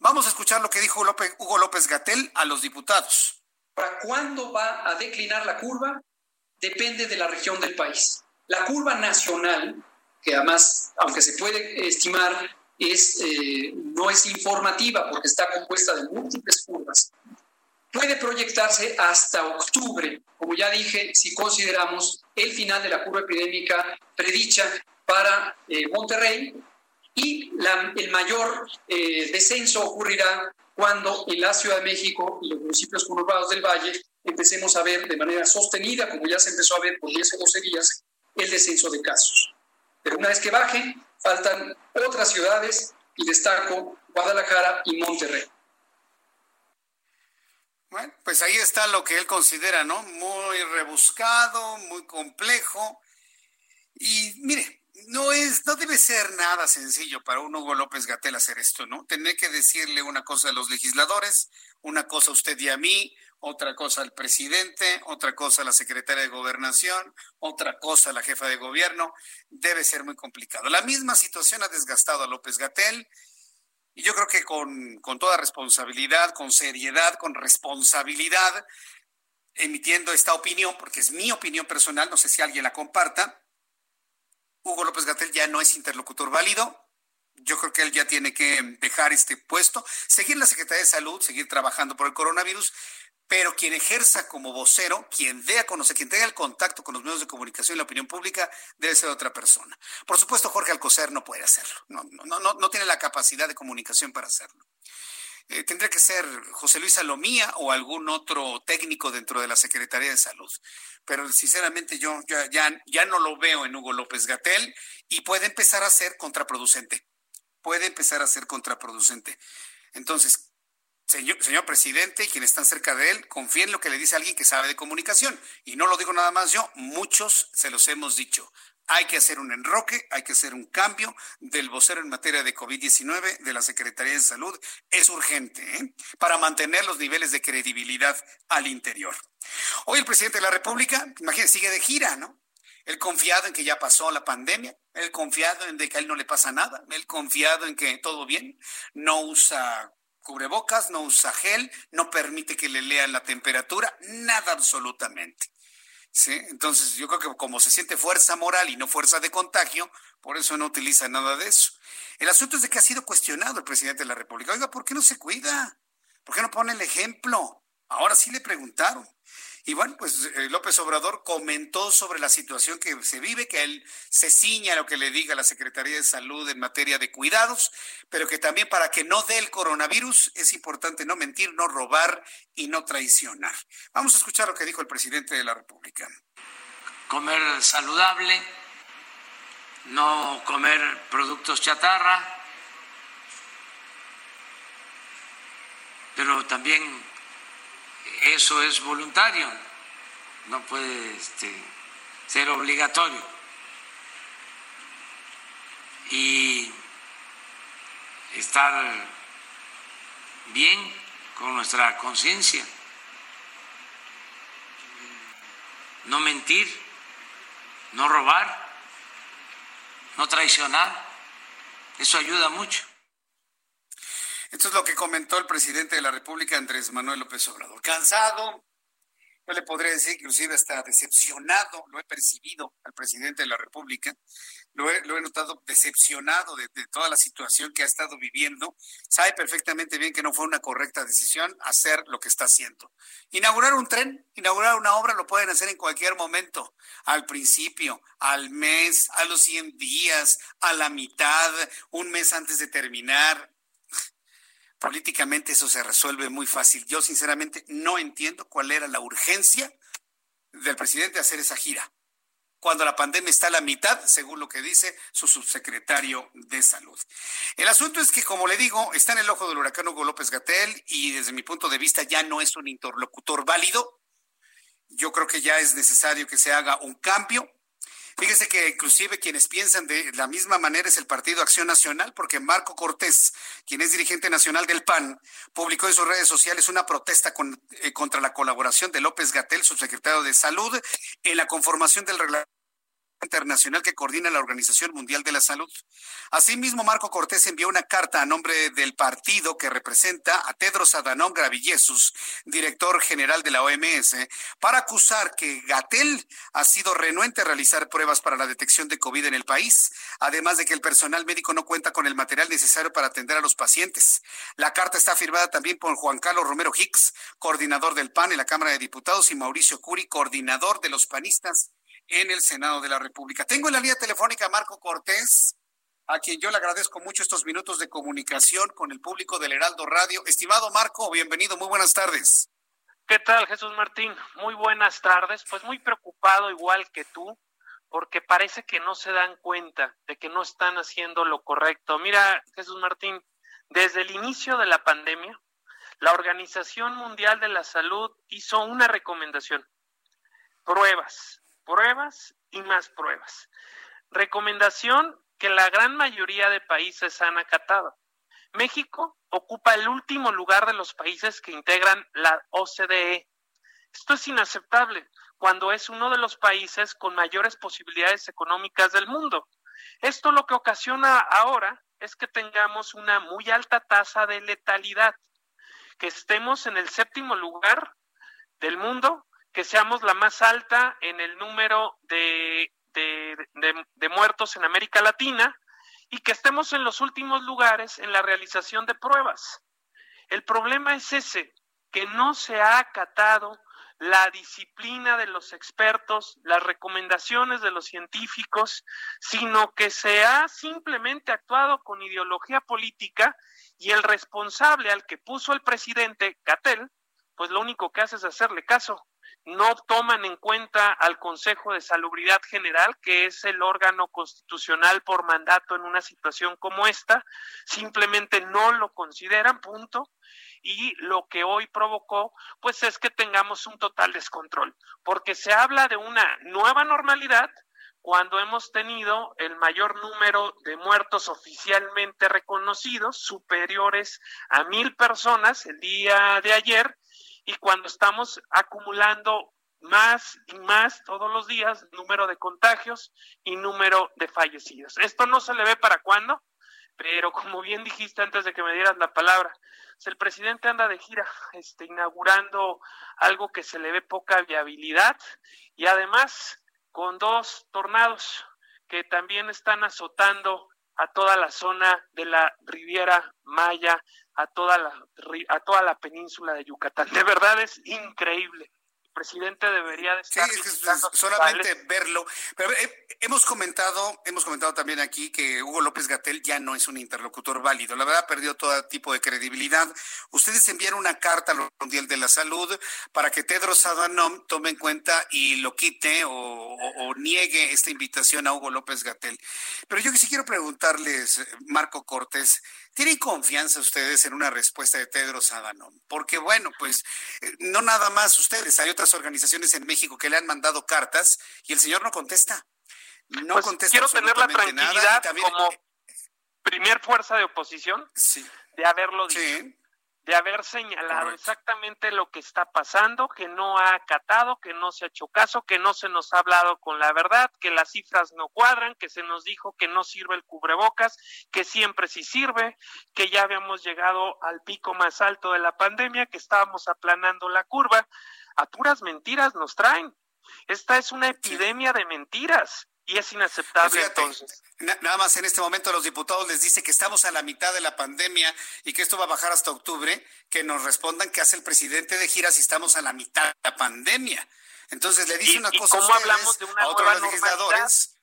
Vamos a escuchar lo que dijo Hugo López Gatel a los diputados. ¿Para cuándo va a declinar la curva? Depende de la región del país. La curva nacional, que además, aunque se puede estimar, es, eh, no es informativa porque está compuesta de múltiples curvas, puede proyectarse hasta octubre, como ya dije, si consideramos el final de la curva epidémica predicha para eh, Monterrey y el mayor eh, descenso ocurrirá cuando en la Ciudad de México y los municipios conurbados del Valle empecemos a ver de manera sostenida, como ya se empezó a ver por 10 o 12 días, el descenso de casos. Pero una vez que baje, faltan otras ciudades y destaco Guadalajara y Monterrey. Bueno, pues ahí está lo que él considera, ¿no? Muy rebuscado, muy complejo. Y mire, no es, no debe ser nada sencillo para un Hugo López Gatel hacer esto, ¿no? Tener que decirle una cosa a los legisladores, una cosa a usted y a mí, otra cosa al presidente, otra cosa a la secretaria de gobernación, otra cosa a la jefa de gobierno, debe ser muy complicado. La misma situación ha desgastado a López Gatel y yo creo que con, toda responsabilidad, con seriedad, con responsabilidad, emitiendo esta opinión, porque es mi opinión personal, no sé si alguien la comparta, Hugo López Gatel ya no es interlocutor válido. Yo creo que él ya tiene que dejar este puesto, seguir la Secretaría de Salud, seguir trabajando por el coronavirus, pero quien ejerza como vocero, quien dé a conocer, quien tenga el contacto con los medios de comunicación y la opinión pública, debe ser otra persona. Por supuesto, Jorge Alcocer no puede hacerlo, no, tiene la capacidad de comunicación para hacerlo. Eh, tendría que ser José Luis Salomía o algún otro técnico dentro de la Secretaría de Salud. Pero sinceramente yo ya, ya, ya no lo veo en Hugo López Gatel y puede empezar a ser contraproducente. Puede empezar a ser contraproducente. Entonces, Señor, presidente y quienes están cerca de él, confíen en lo que le dice alguien que sabe de comunicación. Y no lo digo nada más yo, muchos se los hemos dicho. Hay que hacer un enroque, hay que hacer un cambio del vocero en materia de COVID-19 de la Secretaría de Salud. Es urgente ¿eh? para mantener los niveles de credibilidad al interior. Hoy el presidente de la República, imagínense, sigue de gira, ¿no? Él confiado en que ya pasó la pandemia, él confiado en que a él no le pasa nada, él confiado en que todo bien, no usa cubrebocas, no usa gel, no permite que le lean la temperatura, nada absolutamente. ¿Sí? Entonces yo creo que como se siente fuerza moral y no fuerza de contagio, por eso no utiliza nada de eso. El asunto es de que ha sido cuestionado el presidente de la República. Oiga, ¿por qué no se cuida? ¿Por qué no pone el ejemplo? Ahora sí le preguntaron. Y bueno, pues eh, López Obrador comentó sobre la situación que se vive, que él se ciña a lo que le diga la Secretaría de Salud en materia de cuidados, pero que también para que no dé el coronavirus es importante no mentir, no robar y no traicionar. Vamos a escuchar lo que dijo el presidente de la República. Comer saludable, no comer productos chatarra, pero también eso es voluntario, no puede este, ser obligatorio. Y estar bien con nuestra conciencia, no mentir, no robar, no traicionar, eso ayuda mucho. Esto es lo que comentó el presidente de la República, Andrés Manuel López Obrador. Cansado, yo le podría decir, inclusive hasta decepcionado, lo he percibido al presidente de la República, lo he, notado decepcionado de, toda la situación que ha estado viviendo. Sabe perfectamente bien que no fue una correcta decisión hacer lo que está haciendo. Inaugurar un tren, inaugurar una obra lo pueden hacer en cualquier momento, al principio, al mes, a los 100 días, a la mitad, un mes antes de terminar políticamente eso se resuelve muy fácil. Yo sinceramente no entiendo cuál era la urgencia del presidente hacer esa gira, cuando la pandemia está a la mitad, según lo que dice su subsecretario de Salud. El asunto es que, como le digo, está en el ojo del huracán Hugo López Gatel y desde mi punto de vista ya no es un interlocutor válido. Yo creo que ya es necesario que se haga un cambio. Fíjese que inclusive quienes piensan de la misma manera es el Partido Acción Nacional, porque Marco Cortés, quien es dirigente nacional del PAN, publicó en sus redes sociales una protesta eh, contra la colaboración de López Gatel, subsecretario de Salud, en la conformación del reglamento internacional que coordina la Organización Mundial de la Salud. Asimismo, Marco Cortés envió una carta a nombre del partido que representa a Tedros Adhanom Ghebreyesus, director general de la OMS, para acusar que Gatel ha sido renuente a realizar pruebas para la detección de COVID en el país, además de que el personal médico no cuenta con el material necesario para atender a los pacientes. La carta está firmada también por Juan Carlos Romero Hicks, coordinador del PAN en la Cámara de Diputados, y Mauricio Curi, coordinador de los panistas en el Senado de la República. Tengo en la línea telefónica a Marco Cortés, a quien yo le agradezco mucho estos minutos de comunicación con el público del Heraldo Radio. Estimado Marco, bienvenido, muy buenas tardes. ¿Qué tal, Jesús Martín? Muy buenas tardes. Pues muy preocupado igual que tú, porque parece que no se dan cuenta de que no están haciendo lo correcto. Mira, Jesús Martín, desde el inicio de la pandemia, la Organización Mundial de la Salud hizo una recomendación. Pruebas, pruebas y más pruebas. Recomendación que la gran mayoría de países han acatado. México ocupa el último lugar de los países que integran la OCDE. Esto es inaceptable cuando es uno de los países con mayores posibilidades económicas del mundo. Esto lo que ocasiona ahora es que tengamos una muy alta tasa de letalidad, que estemos en el séptimo lugar del mundo que seamos la más alta en el número de, de, muertos en América Latina y que estemos en los últimos lugares en la realización de pruebas. El problema es ese, que no se ha acatado la disciplina de los expertos, las recomendaciones de los científicos, sino que se ha simplemente actuado con ideología política y el responsable al que puso el presidente, Gatel, pues lo único que hace es hacerle caso no toman en cuenta al Consejo de Salubridad General, que es el órgano constitucional por mandato en una situación como esta, simplemente no lo consideran, punto. Y lo que hoy provocó, pues es que tengamos un total descontrol, porque se habla de una nueva normalidad, cuando hemos tenido el mayor número de muertos oficialmente reconocidos, superiores a mil personas el día de ayer, y cuando estamos acumulando más y más todos los días número de contagios y número de fallecidos. Esto no se le ve para cuándo, pero como bien dijiste antes de que me dieras la palabra, el presidente anda de gira, este, inaugurando algo que se le ve poca viabilidad y además con dos tornados que también están azotando a toda la zona de la Riviera Maya, a toda la, a toda la península de Yucatán. De verdad es increíble presidente debería de estar sí, solamente verlo. Pero eh, hemos comentado, hemos comentado también aquí que Hugo López Gatel ya no es un interlocutor válido. La verdad perdió todo tipo de credibilidad. Ustedes enviaron una carta al Mundial de la Salud para que Tedros Adhanom tome en cuenta y lo quite o, o niegue esta invitación a Hugo López Gatel. Pero yo que sí quiero preguntarles, Marco Cortés, ¿Tienen confianza ustedes en una respuesta de Tedros Adhanom? Porque bueno, pues eh, no nada más ustedes, hay otras organizaciones en México que le han mandado cartas y el señor no contesta. No pues contesta quiero tener la tranquilidad como primer fuerza de oposición de haberlo dicho de haber señalado exactamente lo que está pasando, que no ha acatado, que no se ha hecho caso, que no se nos ha hablado con la verdad, que las cifras no cuadran, que se nos dijo que no sirve el cubrebocas, que siempre sí sirve, que ya habíamos llegado al pico más alto de la pandemia, que estábamos aplanando la curva. A puras mentiras nos traen. Esta es una epidemia de mentiras y es inaceptable entonces. Nada más en este momento los diputados les dice que estamos a la mitad de la pandemia y que esto va a bajar hasta octubre, que nos respondan qué hace el presidente de gira si estamos a la mitad de la pandemia. Entonces le dice una cosa a, hablamos de una a otros legisladores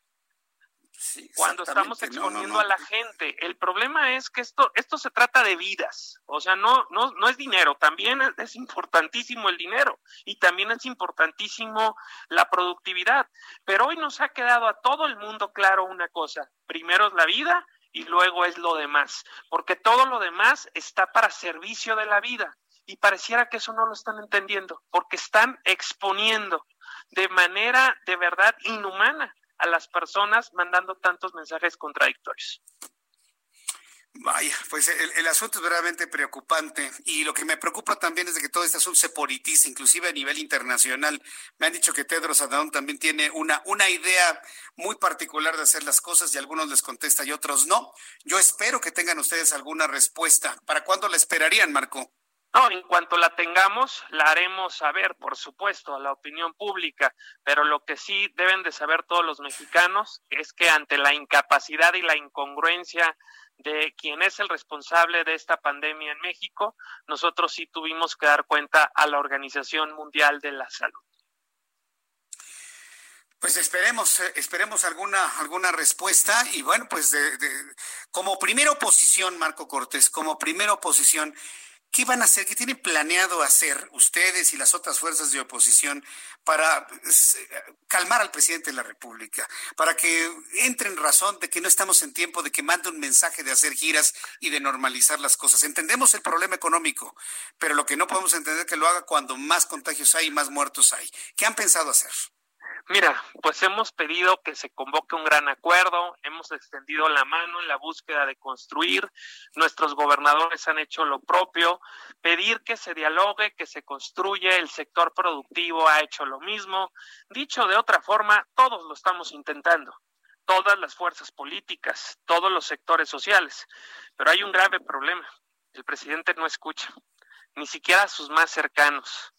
cuando estamos exponiendo a la gente. El problema es que esto, esto se trata de vidas, o sea, no, no, no es dinero, también es, importantísimo el dinero y también es importantísimo la productividad. Pero hoy nos ha quedado a todo el mundo claro una cosa, primero es la vida y luego es lo demás, porque todo lo demás está para servicio de la vida. Y pareciera que eso no lo están entendiendo, porque están exponiendo de manera de verdad inhumana a las personas mandando tantos mensajes contradictorios. Vaya, pues el, asunto es verdaderamente preocupante y lo que me preocupa también es de que todo este asunto se politiza, inclusive a nivel internacional. Me han dicho que Tedros Adhanom también tiene una, una idea muy particular de hacer las cosas y algunos les contesta y otros no. Yo espero que tengan ustedes alguna respuesta. ¿Para cuándo la esperarían, Marco? No, en cuanto la tengamos, la haremos saber, por supuesto, a la opinión pública, pero lo que sí deben de saber todos los mexicanos es que ante la incapacidad y la incongruencia de quien es el responsable de esta pandemia en México, nosotros sí tuvimos que dar cuenta a la Organización Mundial de la Salud. Pues esperemos, eh, esperemos alguna, alguna respuesta y bueno, pues de, como primera oposición, Marco Cortés, como primera oposición, ¿Qué van a hacer? ¿Qué tienen planeado hacer ustedes y las otras fuerzas de oposición para pues, calmar al presidente de la República? Para que entre en razón de que no estamos en tiempo de que mande un mensaje de hacer giras y de normalizar las cosas. Entendemos el problema económico, pero lo que no podemos entender es que lo haga cuando más contagios hay y más muertos hay. ¿Qué han pensado hacer? Mira, pues hemos pedido que se convoque un gran acuerdo, hemos extendido la mano en la búsqueda de construir, nuestros gobernadores han hecho lo propio, pedir que se dialogue, que se construye, el sector productivo ha hecho lo mismo. Dicho de otra forma, todos lo estamos intentando, todas las fuerzas políticas, todos los sectores sociales, pero hay un grave problema, el presidente no escucha, ni siquiera a sus más cercanos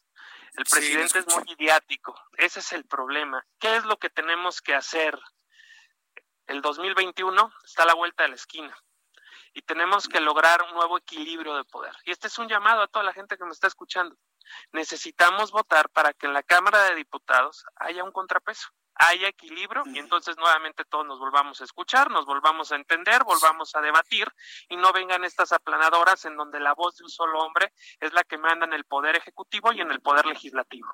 el presidente es muy idiático. Ese es el problema. ¿Qué es lo que tenemos que hacer? El 2021 está a la vuelta de la esquina y tenemos que lograr un nuevo equilibrio de poder. Y este es un llamado a toda la gente que me está escuchando. Necesitamos votar para que en la Cámara de Diputados haya un contrapeso haya equilibrio y entonces nuevamente todos nos volvamos a escuchar, nos volvamos a entender, volvamos a debatir y no vengan estas aplanadoras en donde la voz de un solo hombre es la que manda en el poder ejecutivo y en el poder legislativo.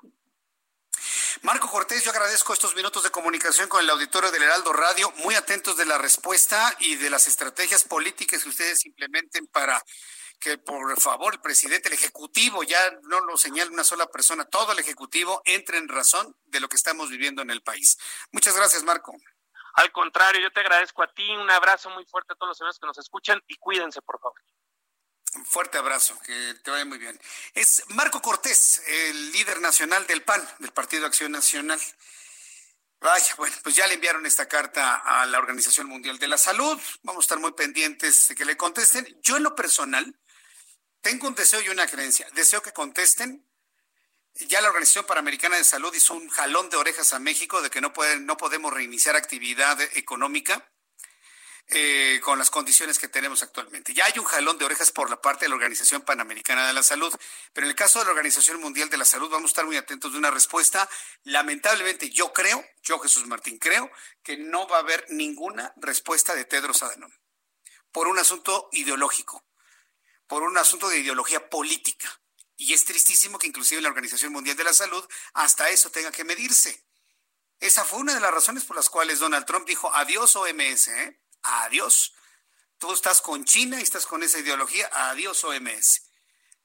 Marco Cortés, yo agradezco estos minutos de comunicación con el auditorio del Heraldo Radio, muy atentos de la respuesta y de las estrategias políticas que ustedes implementen para que por favor el presidente, el ejecutivo, ya no lo señala una sola persona, todo el ejecutivo entre en razón de lo que estamos viviendo en el país. Muchas gracias, Marco. Al contrario, yo te agradezco a ti, un abrazo muy fuerte a todos los señores que nos escuchan y cuídense, por favor. Un fuerte abrazo, que te vaya muy bien. Es Marco Cortés, el líder nacional del PAN, del Partido Acción Nacional. Vaya, bueno, pues ya le enviaron esta carta a la Organización Mundial de la Salud. Vamos a estar muy pendientes de que le contesten. Yo en lo personal tengo un deseo y una creencia. Deseo que contesten. Ya la Organización Panamericana de Salud hizo un jalón de orejas a México de que no, pueden, no podemos reiniciar actividad económica eh, con las condiciones que tenemos actualmente. Ya hay un jalón de orejas por la parte de la Organización Panamericana de la Salud, pero en el caso de la Organización Mundial de la Salud vamos a estar muy atentos de una respuesta. Lamentablemente yo creo, yo Jesús Martín creo, que no va a haber ninguna respuesta de Tedros Adhanom por un asunto ideológico, por un asunto de ideología política. Y es tristísimo que inclusive la Organización Mundial de la Salud hasta eso tenga que medirse. Esa fue una de las razones por las cuales Donald Trump dijo adiós OMS. ¿eh? adiós. Tú estás con China y estás con esa ideología, adiós OMS.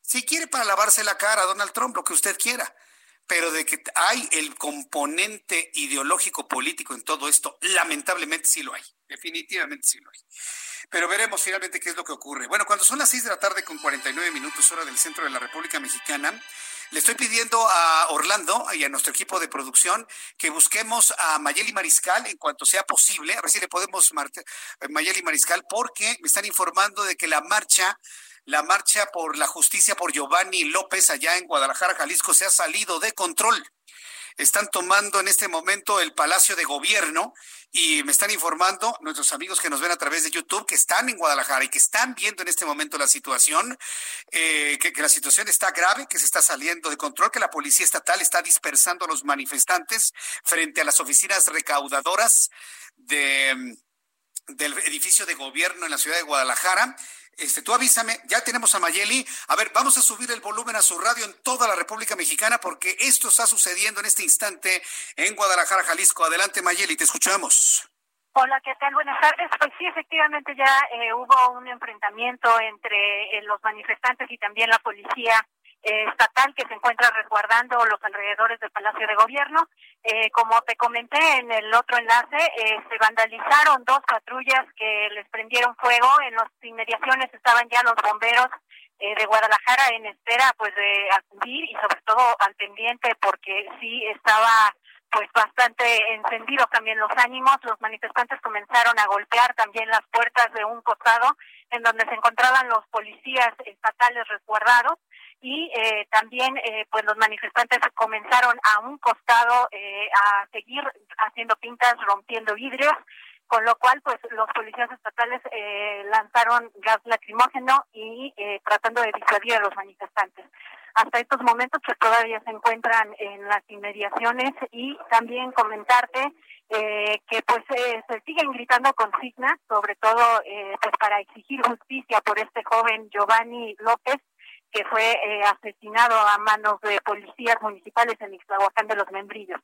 Si quiere para lavarse la cara, Donald Trump, lo que usted quiera, pero de que hay el componente ideológico político en todo esto, lamentablemente sí lo hay, definitivamente sí lo hay. Pero veremos finalmente qué es lo que ocurre. Bueno, cuando son las 6 de la tarde con 49 minutos hora del centro de la República Mexicana, le estoy pidiendo a Orlando y a nuestro equipo de producción que busquemos a Mayeli Mariscal en cuanto sea posible, a ver si le podemos, eh, Mayeli Mariscal, porque me están informando de que la marcha la marcha por la justicia por Giovanni López allá en Guadalajara, Jalisco, se ha salido de control. Están tomando en este momento el Palacio de Gobierno y me están informando nuestros amigos que nos ven a través de YouTube que están en Guadalajara y que están viendo en este momento la situación, eh, que, la situación está grave, que se está saliendo de control, que la policía estatal está dispersando a los manifestantes frente a las oficinas recaudadoras de del edificio de gobierno en la ciudad de Guadalajara este, tú avísame, ya tenemos a Mayeli. A ver, vamos a subir el volumen a su radio en toda la República Mexicana porque esto está sucediendo en este instante en Guadalajara, Jalisco. Adelante, Mayeli, te escuchamos. Hola, ¿qué tal? Buenas tardes. Pues sí, efectivamente ya eh, hubo un enfrentamiento entre eh, los manifestantes y también la policía estatal que se encuentra resguardando los alrededores del Palacio de Gobierno. Eh, como te comenté en el otro enlace, eh, se vandalizaron dos patrullas que les prendieron fuego. En las inmediaciones estaban ya los bomberos de Guadalajara en espera pues de acudir y sobre todo al pendiente porque sí estaba pues bastante encendidos también los ánimos. Los manifestantes comenzaron a golpear también las puertas de un costado en donde se encontraban los policías estatales resguardados y eh, también eh, pues los manifestantes comenzaron a un costado eh, a seguir haciendo pintas, rompiendo vidrios, con lo cual pues los policías estatales lanzaron gas lacrimógeno y tratando de disuadir a los manifestantes. Hasta estos momentos que todavía se encuentran en las inmediaciones y también comentarte que pues se siguen gritando consignas, sobre todo pues para exigir justicia por este joven Giovanni López, que fue eh, asesinado a manos de policías municipales en Ixtlahuacán de los Membrillos.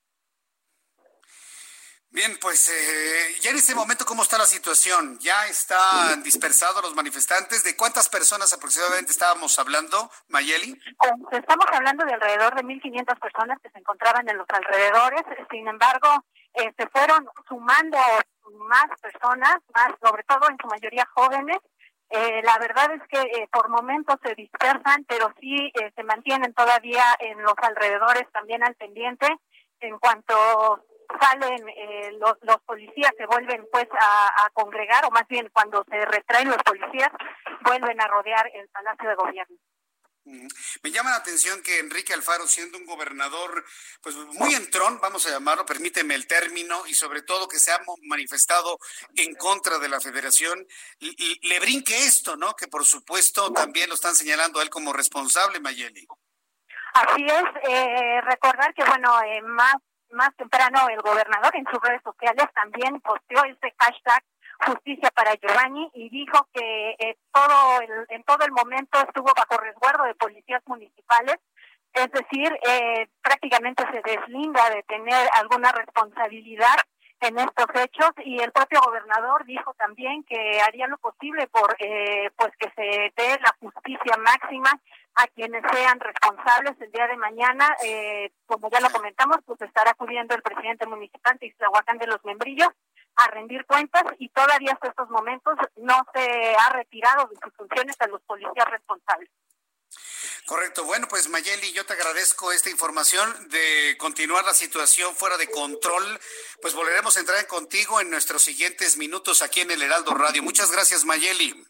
Bien, pues eh, ya en este momento, ¿cómo está la situación? ¿Ya están dispersados los manifestantes? ¿De cuántas personas aproximadamente estábamos hablando, Mayeli? Pues, estamos hablando de alrededor de 1.500 personas que se encontraban en los alrededores. Sin embargo, eh, se fueron sumando más personas, más sobre todo en su mayoría jóvenes, eh, la verdad es que eh, por momentos se dispersan, pero sí eh, se mantienen todavía en los alrededores también al pendiente. En cuanto salen los, los policías se vuelven pues a, congregar, o más bien cuando se retraen los policías, vuelven a rodear el Palacio de Gobierno. Me llama la atención que Enrique Alfaro, siendo un gobernador, pues muy entrón, vamos a llamarlo, permíteme el término, y sobre todo que se ha manifestado en contra de la federación, le brinque esto, ¿no? Que por supuesto también lo están señalando a él como responsable, Mayeli. Así es, eh, recordar que, bueno, eh, más, más temprano el gobernador en sus redes sociales también posteó este hashtag justicia para Giovanni y dijo que eh, todo el, en todo el momento estuvo bajo resguardo de policías municipales, es decir, eh, prácticamente se deslinda de tener alguna responsabilidad en estos hechos. Y el propio gobernador dijo también que haría lo posible por eh, pues que se dé la justicia máxima a quienes sean responsables. El día de mañana como ya lo comentamos pues estará acudiendo el presidente municipal de Islahuacán de los Membrillos a rendir cuentas y todavía hasta estos momentos no se ha retirado de sus funciones a los policías responsables. Correcto. Bueno, pues Mayeli, yo te agradezco esta información de continuar la situación fuera de control. Pues volveremos a entrar contigo en nuestros siguientes minutos aquí en el Heraldo Radio. Muchas gracias, Mayeli.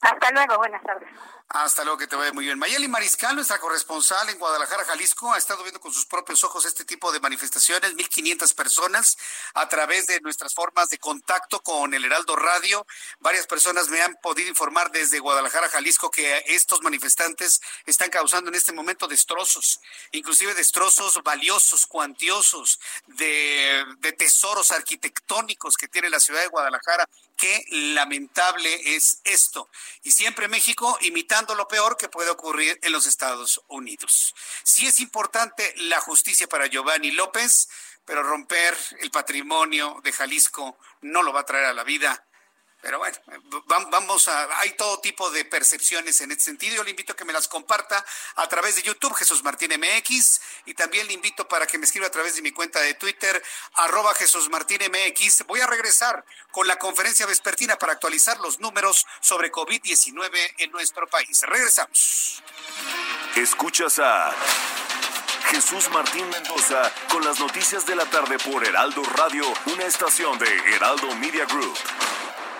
Hasta luego, buenas tardes. Hasta luego, que te vaya muy bien. Mayeli Mariscal, nuestra corresponsal en Guadalajara, Jalisco, ha estado viendo con sus propios ojos este tipo de manifestaciones, 1.500 personas a través de nuestras formas de contacto con el Heraldo Radio. Varias personas me han podido informar desde Guadalajara, Jalisco, que estos manifestantes están causando en este momento destrozos, inclusive destrozos valiosos, cuantiosos, de, de tesoros arquitectónicos que tiene la ciudad de Guadalajara. Qué lamentable es esto. Y siempre México imitando lo peor que puede ocurrir en los Estados Unidos. Sí es importante la justicia para Giovanni López, pero romper el patrimonio de Jalisco no lo va a traer a la vida pero bueno, vamos a, hay todo tipo de percepciones en este sentido. Yo le invito a que me las comparta a través de YouTube, Jesús Martín MX, y también le invito para que me escriba a través de mi cuenta de Twitter, arroba Jesús Martín MX. Voy a regresar con la conferencia vespertina para actualizar los números sobre COVID-19 en nuestro país. Regresamos. Escuchas a Jesús Martín Mendoza con las noticias de la tarde por Heraldo Radio, una estación de Heraldo Media Group.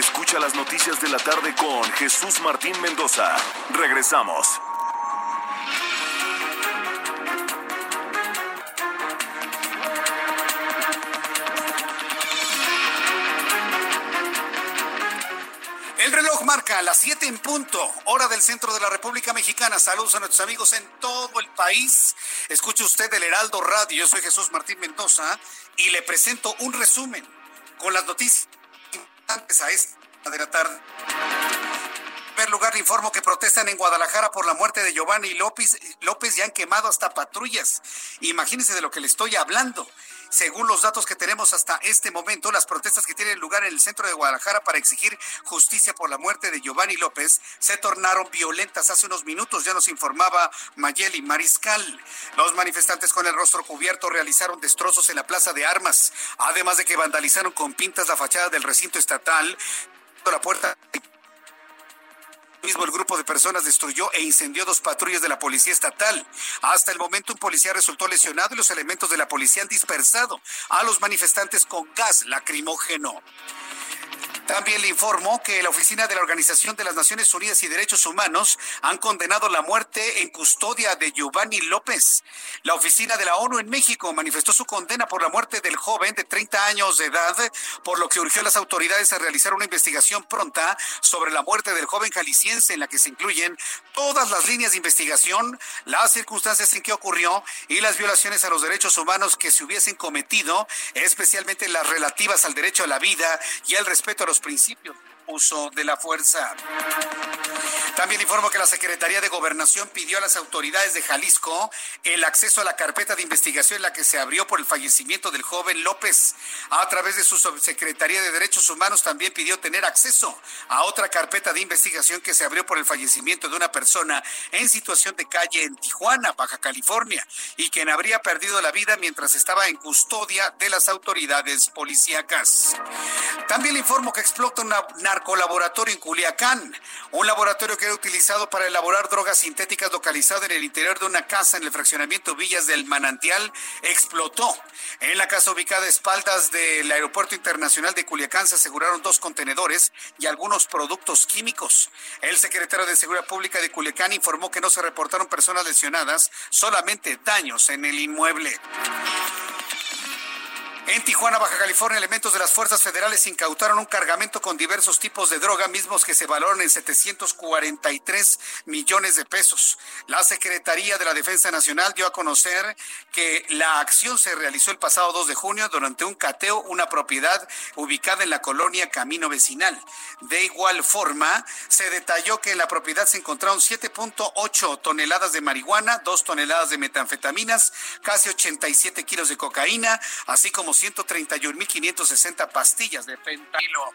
Escucha las noticias de la tarde con Jesús Martín Mendoza. Regresamos. El reloj marca las 7 en punto, hora del centro de la República Mexicana. Saludos a nuestros amigos en todo el país. Escuche usted el Heraldo Radio. Yo soy Jesús Martín Mendoza y le presento un resumen con las noticias antes a esta de la tarde. En primer lugar, le informo que protestan en Guadalajara por la muerte de Giovanni López, López y han quemado hasta patrullas. Imagínense de lo que le estoy hablando. Según los datos que tenemos hasta este momento, las protestas que tienen lugar en el centro de Guadalajara para exigir justicia por la muerte de Giovanni López se tornaron violentas hace unos minutos, ya nos informaba Mayeli Mariscal. Los manifestantes con el rostro cubierto realizaron destrozos en la Plaza de Armas, además de que vandalizaron con pintas la fachada del recinto estatal, la puerta mismo el grupo de personas destruyó e incendió dos patrullas de la policía estatal. Hasta el momento un policía resultó lesionado y los elementos de la policía han dispersado a los manifestantes con gas lacrimógeno. También le informó que la oficina de la Organización de las Naciones Unidas y Derechos Humanos han condenado la muerte en custodia de Giovanni López. La oficina de la ONU en México manifestó su condena por la muerte del joven de 30 años de edad, por lo que urgió a las autoridades a realizar una investigación pronta sobre la muerte del joven jalisciense en la que se incluyen todas las líneas de investigación, las circunstancias en que ocurrió y las violaciones a los derechos humanos que se hubiesen cometido, especialmente las relativas al derecho a la vida y al respeto a los principios uso de la fuerza. También informo que la Secretaría de Gobernación pidió a las autoridades de Jalisco el acceso a la carpeta de investigación en la que se abrió por el fallecimiento del joven López. A través de su Secretaría de Derechos Humanos también pidió tener acceso a otra carpeta de investigación que se abrió por el fallecimiento de una persona en situación de calle en Tijuana, Baja California, y quien habría perdido la vida mientras estaba en custodia de las autoridades policíacas. También le informo que explota una narcolaboratorio en Culiacán, un laboratorio que era utilizado para elaborar drogas sintéticas localizado en el interior de una casa en el fraccionamiento Villas del Manantial explotó. En la casa ubicada a espaldas del Aeropuerto Internacional de Culiacán se aseguraron dos contenedores y algunos productos químicos. El secretario de Seguridad Pública de Culiacán informó que no se reportaron personas lesionadas, solamente daños en el inmueble. En Tijuana, Baja California, elementos de las fuerzas federales incautaron un cargamento con diversos tipos de droga, mismos que se valoran en 743 millones de pesos. La Secretaría de la Defensa Nacional dio a conocer que la acción se realizó el pasado 2 de junio durante un cateo, una propiedad ubicada en la colonia Camino Vecinal. De igual forma, se detalló que en la propiedad se encontraron 7.8 toneladas de marihuana, 2 toneladas de metanfetaminas, casi 87 kilos de cocaína, así como 131.560 pastillas de fentanilo.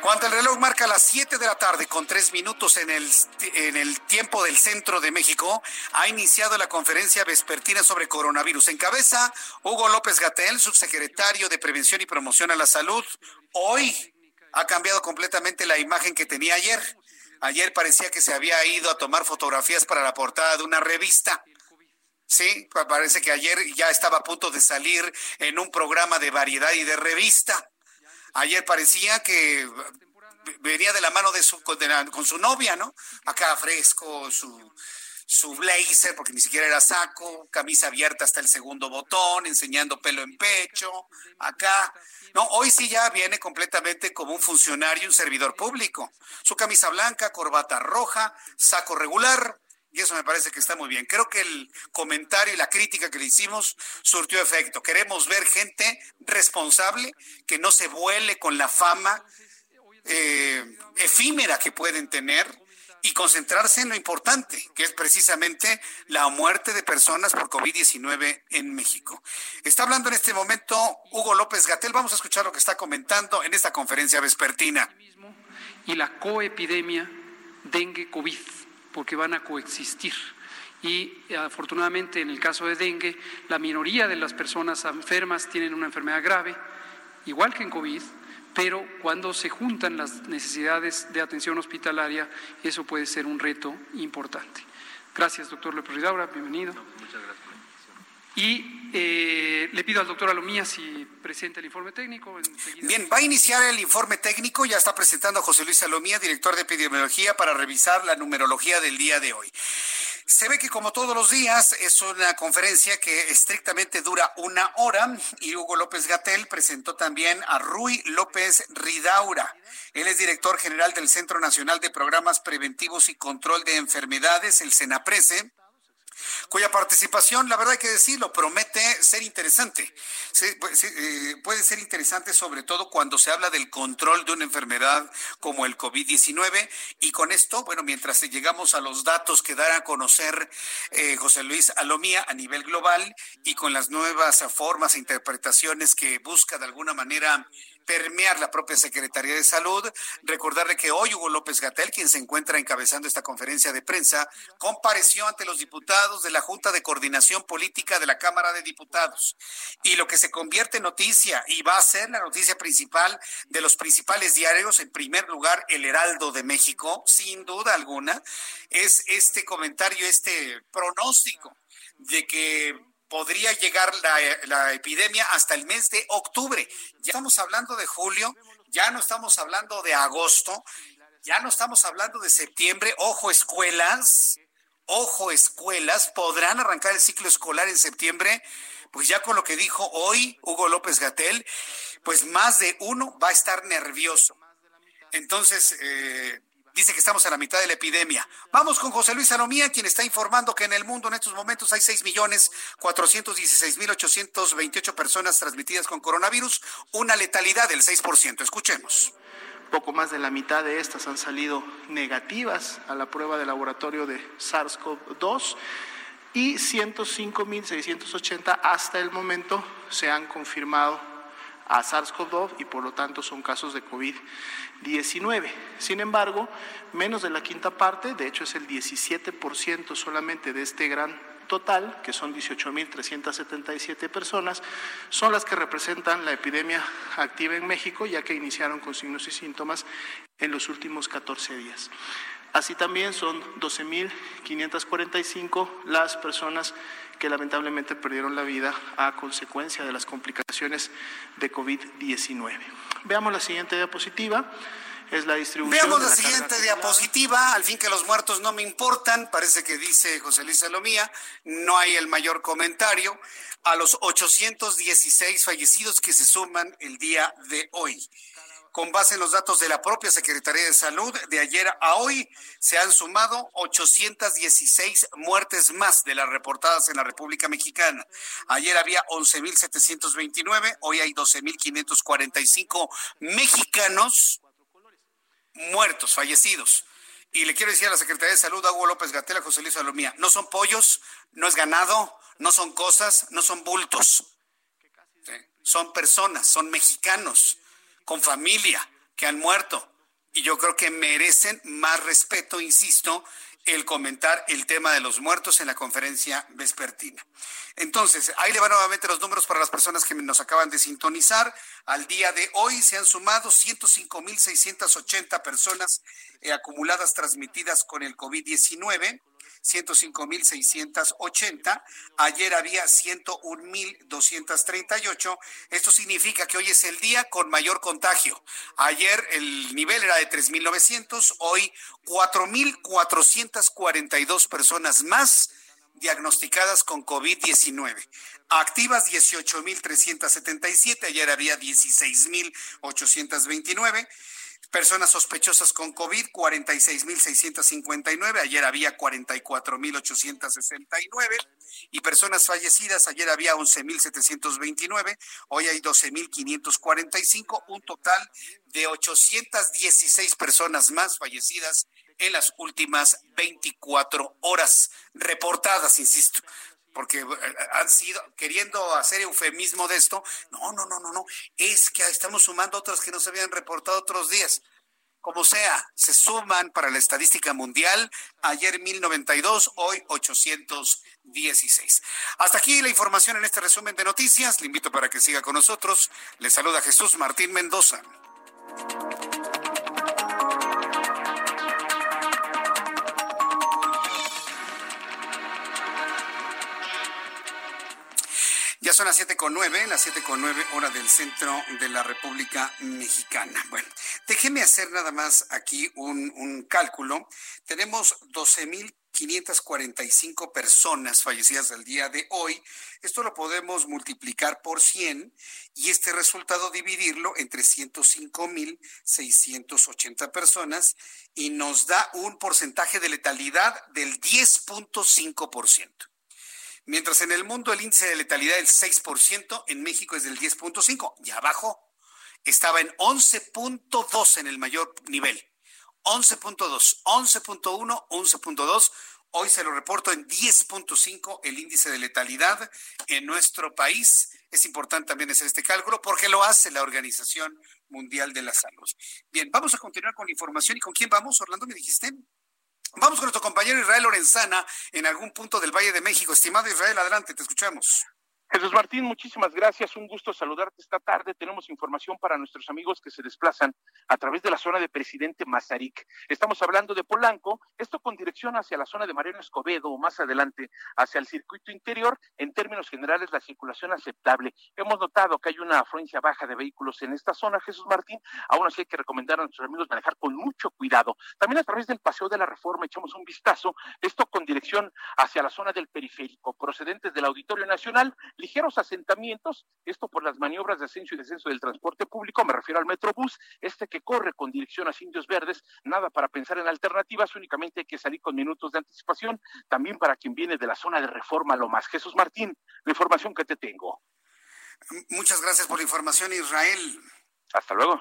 Cuando el reloj marca las 7 de la tarde con 3 minutos en el, en el tiempo del centro de México, ha iniciado la conferencia vespertina sobre coronavirus. En cabeza, Hugo López Gatel, subsecretario de Prevención y Promoción a la Salud. Hoy ha cambiado completamente la imagen que tenía ayer. Ayer parecía que se había ido a tomar fotografías para la portada de una revista. Sí, parece que ayer ya estaba a punto de salir en un programa de variedad y de revista. Ayer parecía que venía de la mano de su, con su novia, ¿no? Acá fresco, su, su blazer, porque ni siquiera era saco, camisa abierta hasta el segundo botón, enseñando pelo en pecho, acá. No, hoy sí ya viene completamente como un funcionario, un servidor público. Su camisa blanca, corbata roja, saco regular, y eso me parece que está muy bien. Creo que el comentario y la crítica que le hicimos surtió efecto. Queremos ver gente responsable que no se vuele con la fama eh, efímera que pueden tener y concentrarse en lo importante, que es precisamente la muerte de personas por COVID-19 en México. Está hablando en este momento Hugo López Gatel. Vamos a escuchar lo que está comentando en esta conferencia vespertina. Y la coepidemia dengue-COVID porque van a coexistir. Y afortunadamente en el caso de dengue, la minoría de las personas enfermas tienen una enfermedad grave, igual que en COVID, pero cuando se juntan las necesidades de atención hospitalaria, eso puede ser un reto importante. Gracias, doctor López Ridaura, bienvenido. muchas gracias. Y eh, le pido al doctor Alomía si presenta el informe técnico. Bien, va a iniciar el informe técnico. Ya está presentando a José Luis Alomía, director de epidemiología, para revisar la numerología del día de hoy. Se ve que como todos los días es una conferencia que estrictamente dura una hora y Hugo López Gatel presentó también a Rui López Ridaura. Él es director general del Centro Nacional de Programas Preventivos y Control de Enfermedades, el CENAPRESE cuya participación, la verdad hay que decirlo, promete ser interesante. Eh, puede ser interesante sobre todo cuando se habla del control de una enfermedad como el COVID-19 y con esto, bueno, mientras llegamos a los datos que dará a conocer eh, José Luis Alomía a nivel global y con las nuevas formas e interpretaciones que busca de alguna manera permear la propia Secretaría de Salud. Recordarle que hoy Hugo López Gatel, quien se encuentra encabezando esta conferencia de prensa, compareció ante los diputados de la Junta de Coordinación Política de la Cámara de Diputados. Y lo que se convierte en noticia y va a ser la noticia principal de los principales diarios, en primer lugar el Heraldo de México, sin duda alguna, es este comentario, este pronóstico de que podría llegar la, epidemia hasta el mes de octubre. Ya estamos hablando de julio, ya no estamos hablando de agosto, ya no estamos hablando de septiembre. Ojo, escuelas, ojo, escuelas, podrán arrancar el ciclo escolar en septiembre. Pues ya con lo que dijo hoy Hugo López Gatel, pues más de uno va a estar nervioso. Entonces, eh, dice que estamos a la mitad de la epidemia. Vamos con José Luis Salomía, quien está informando que en el mundo en estos momentos hay 6.416.828 personas transmitidas con coronavirus, una letalidad del 6%. Escuchemos. Poco más de la mitad de estas han salido negativas a la prueba de laboratorio de SARS-CoV-2 y 105.680 hasta el momento se han confirmado a SARS-CoV-2 y por lo tanto son casos de COVID-19. Sin embargo, menos de la quinta parte, de hecho es el 17% solamente de este gran total, que son 18.377 personas, son las que representan la epidemia activa en México, ya que iniciaron con signos y síntomas en los últimos 14 días. Así también son 12.545 las personas que lamentablemente perdieron la vida a consecuencia de las complicaciones de COVID-19. Veamos la siguiente diapositiva. Es la distribución. Veamos la, la siguiente diapositiva. Al fin que los muertos no me importan, parece que dice José Luis Salomía. No hay el mayor comentario. A los 816 fallecidos que se suman el día de hoy con base en los datos de la propia Secretaría de Salud, de ayer a hoy se han sumado 816 muertes más de las reportadas en la República Mexicana. Ayer había 11.729, hoy hay 12.545 mexicanos muertos, fallecidos. Y le quiero decir a la Secretaría de Salud, a Hugo López Gatela, José Luis Salomía, no son pollos, no es ganado, no son cosas, no son bultos. Son personas, son mexicanos con familia, que han muerto. Y yo creo que merecen más respeto, insisto, el comentar el tema de los muertos en la conferencia vespertina. Entonces, ahí le van nuevamente los números para las personas que nos acaban de sintonizar. Al día de hoy se han sumado 105.680 personas eh, acumuladas transmitidas con el COVID-19. 105.680. Ayer había 101.238. Esto significa que hoy es el día con mayor contagio. Ayer el nivel era de 3.900, hoy 4.442 personas más diagnosticadas con COVID-19. Activas 18.377, ayer había 16.829 Personas sospechosas con COVID, 46.659. Ayer había 44.869. Y personas fallecidas, ayer había 11.729. Hoy hay 12.545. Un total de 816 personas más fallecidas en las últimas 24 horas reportadas, insisto porque eh, han sido queriendo hacer eufemismo de esto. No, no, no, no, no. Es que estamos sumando otras que no se habían reportado otros días. Como sea, se suman para la estadística mundial. Ayer 1092, hoy 816. Hasta aquí la información en este resumen de noticias. Le invito para que siga con nosotros. Le saluda Jesús Martín Mendoza. Ya son las siete con nueve, las siete con nueve hora del centro de la República Mexicana. Bueno, déjeme hacer nada más aquí un, cálculo. Tenemos 12.545 personas fallecidas al día de hoy. Esto lo podemos multiplicar por 100 y este resultado dividirlo entre 105.680 personas y nos da un porcentaje de letalidad del 10.5%. Mientras en el mundo el índice de letalidad es del 6%, en México es del 10.5%, ya bajó. Estaba en 11.2 en el mayor nivel. 11.2, 11.1, 11.2. Hoy se lo reporto en 10.5 el índice de letalidad en nuestro país. Es importante también hacer este cálculo porque lo hace la Organización Mundial de la Salud. Bien, vamos a continuar con la información. ¿Y con quién vamos, Orlando? ¿Me dijiste? Vamos con nuestro compañero Israel Lorenzana en algún punto del Valle de México. Estimado Israel, adelante, te escuchamos. Jesús Martín, muchísimas gracias. Un gusto saludarte esta tarde. Tenemos información para nuestros amigos que se desplazan a través de la zona de Presidente Mazarik. Estamos hablando de Polanco, esto con dirección hacia la zona de Mariano Escobedo o más adelante hacia el circuito interior. En términos generales, la circulación aceptable. Hemos notado que hay una afluencia baja de vehículos en esta zona, Jesús Martín. Aún así hay que recomendar a nuestros amigos manejar con mucho cuidado. También a través del Paseo de la Reforma echamos un vistazo, esto con dirección hacia la zona del periférico, procedentes del Auditorio Nacional ligeros asentamientos, esto por las maniobras de ascenso y descenso del transporte público, me refiero al Metrobús, este que corre con dirección a Indios Verdes, nada para pensar en alternativas, únicamente hay que salir con minutos de anticipación, también para quien viene de la zona de reforma lo más. Jesús Martín, la información que te tengo. Muchas gracias por la información, Israel. Hasta luego.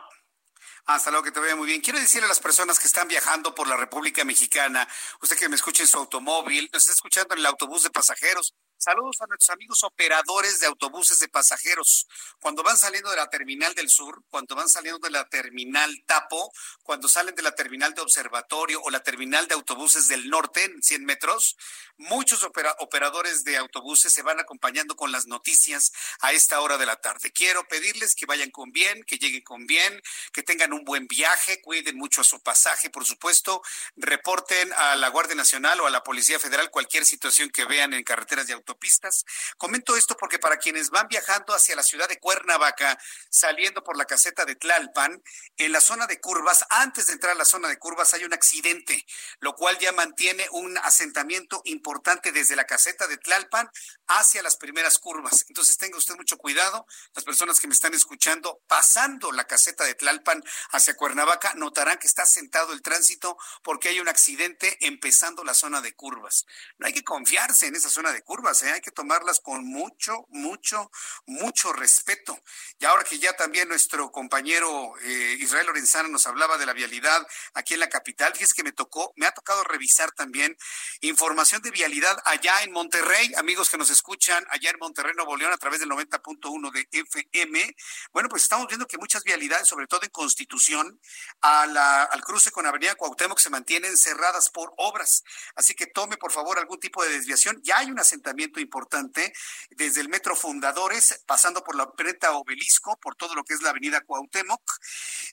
Hasta luego, que te vaya muy bien. Quiero decirle a las personas que están viajando por la República Mexicana, usted que me escuche en su automóvil, nos está escuchando en el autobús de pasajeros, Saludos a nuestros amigos operadores de autobuses de pasajeros. Cuando van saliendo de la terminal del sur, cuando van saliendo de la terminal Tapo, cuando salen de la terminal de observatorio o la terminal de autobuses del norte en 100 metros, muchos operadores de autobuses se van acompañando con las noticias a esta hora de la tarde. Quiero pedirles que vayan con bien, que lleguen con bien, que tengan un buen viaje, cuiden mucho a su pasaje, por supuesto, reporten a la Guardia Nacional o a la Policía Federal cualquier situación que vean en carreteras de autobuses pistas. Comento esto porque para quienes van viajando hacia la ciudad de Cuernavaca, saliendo por la caseta de Tlalpan, en la zona de curvas, antes de entrar a la zona de curvas, hay un accidente, lo cual ya mantiene un asentamiento importante desde la caseta de Tlalpan hacia las primeras curvas. Entonces tenga usted mucho cuidado. Las personas que me están escuchando, pasando la caseta de Tlalpan hacia Cuernavaca, notarán que está asentado el tránsito porque hay un accidente empezando la zona de curvas. No hay que confiarse en esa zona de curvas. ¿Eh? hay que tomarlas con mucho, mucho, mucho respeto. Y ahora que ya también nuestro compañero eh, Israel Lorenzana nos hablaba de la vialidad aquí en la capital, fíjese que me tocó, me ha tocado revisar también información de vialidad allá en Monterrey, amigos que nos escuchan allá en Monterrey, Nuevo León, a través del 90.1 de FM. Bueno, pues estamos viendo que muchas vialidades, sobre todo en Constitución, a la, al cruce con Avenida Cuauhtémoc se mantienen cerradas por obras. Así que tome, por favor, algún tipo de desviación. Ya hay un asentamiento importante desde el Metro Fundadores, pasando por la Preta Obelisco, por todo lo que es la Avenida Cuauhtémoc.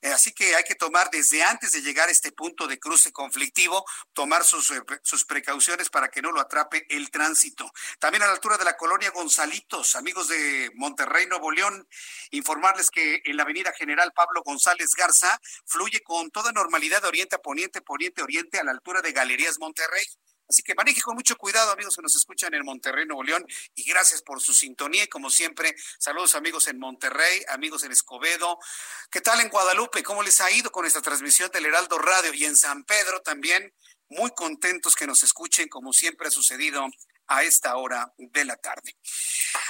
Eh, así que hay que tomar desde antes de llegar a este punto de cruce conflictivo, tomar sus, eh, sus precauciones para que no lo atrape el tránsito. También a la altura de la colonia Gonzalitos, amigos de Monterrey, Nuevo León, informarles que en la Avenida General Pablo González Garza fluye con toda normalidad de oriente a poniente, poniente, oriente a la altura de Galerías Monterrey. Así que maneje con mucho cuidado, amigos que nos escuchan en Monterrey, Nuevo León, y gracias por su sintonía. Y como siempre, saludos amigos en Monterrey, amigos en Escobedo. ¿Qué tal en Guadalupe? ¿Cómo les ha ido con esta transmisión del Heraldo Radio? Y en San Pedro también, muy contentos que nos escuchen, como siempre ha sucedido a esta hora de la tarde.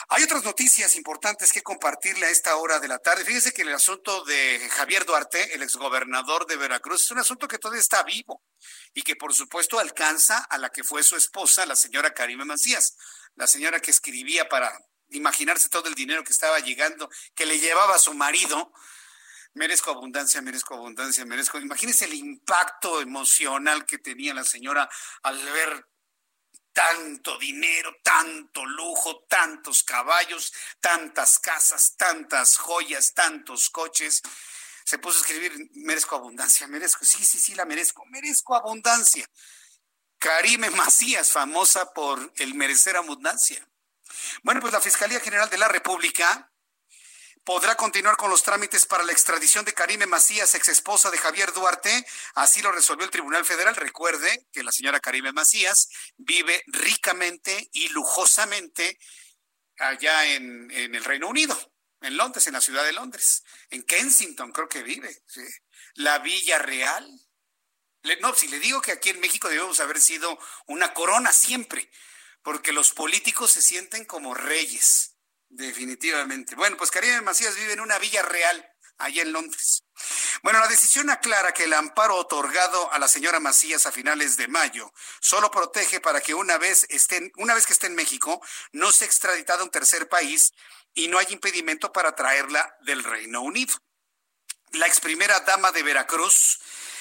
Hay otras noticias importantes que compartirle a esta hora de la tarde. Fíjese que el asunto de Javier Duarte, el exgobernador de Veracruz, es un asunto que todavía está vivo y que por supuesto alcanza a la que fue su esposa, la señora Karime Macías, la señora que escribía para imaginarse todo el dinero que estaba llegando, que le llevaba su marido. Merezco abundancia, merezco abundancia, merezco. Imagínese el impacto emocional que tenía la señora al ver tanto dinero, tanto lujo, tantos caballos, tantas casas, tantas joyas, tantos coches. Se puso a escribir, merezco abundancia, merezco, sí, sí, sí, la merezco, merezco abundancia. Karime Macías, famosa por el merecer abundancia. Bueno, pues la Fiscalía General de la República podrá continuar con los trámites para la extradición de Karime Macías, ex esposa de Javier Duarte. Así lo resolvió el Tribunal Federal. Recuerde que la señora Karime Macías vive ricamente y lujosamente allá en, el Reino Unido, en Londres, en la ciudad de Londres. En Kensington creo que vive. La Villa Real. no, si le digo que aquí en México debemos haber sido una corona siempre, porque los políticos se sienten como reyes Definitivamente. Bueno, pues Karime Macías vive en una villa real, allá en Londres. Bueno, la decisión aclara que el amparo otorgado a la señora Macías a finales de mayo solo protege para que una vez, estén, una vez que esté en México no sea extraditada a un tercer país y no hay impedimento para traerla del Reino Unido. La ex primera dama de Veracruz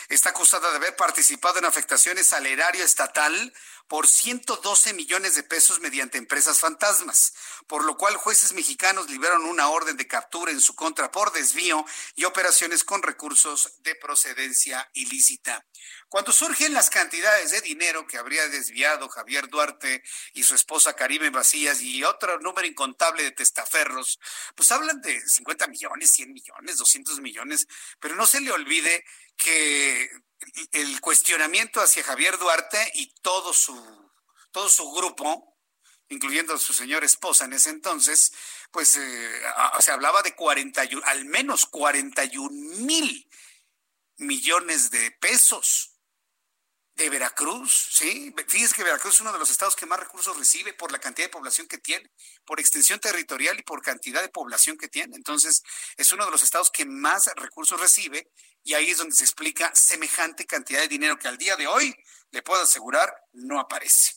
está acusada de haber participado en afectaciones al erario estatal por 112 millones de pesos mediante empresas fantasmas, por lo cual jueces mexicanos liberaron una orden de captura en su contra por desvío y operaciones con recursos de procedencia ilícita. Cuando surgen las cantidades de dinero que habría desviado Javier Duarte y su esposa Karime Vacías y otro número incontable de testaferros, pues hablan de 50 millones, 100 millones, 200 millones, pero no se le olvide que el cuestionamiento hacia Javier Duarte y todo su, todo su grupo, incluyendo a su señora esposa en ese entonces, pues eh, se hablaba de 41, al menos 41 mil millones de pesos de Veracruz, ¿sí? Fíjense que Veracruz es uno de los estados que más recursos recibe por la cantidad de población que tiene, por extensión territorial y por cantidad de población que tiene. Entonces, es uno de los estados que más recursos recibe y ahí es donde se explica semejante cantidad de dinero que al día de hoy, le puedo asegurar, no aparece.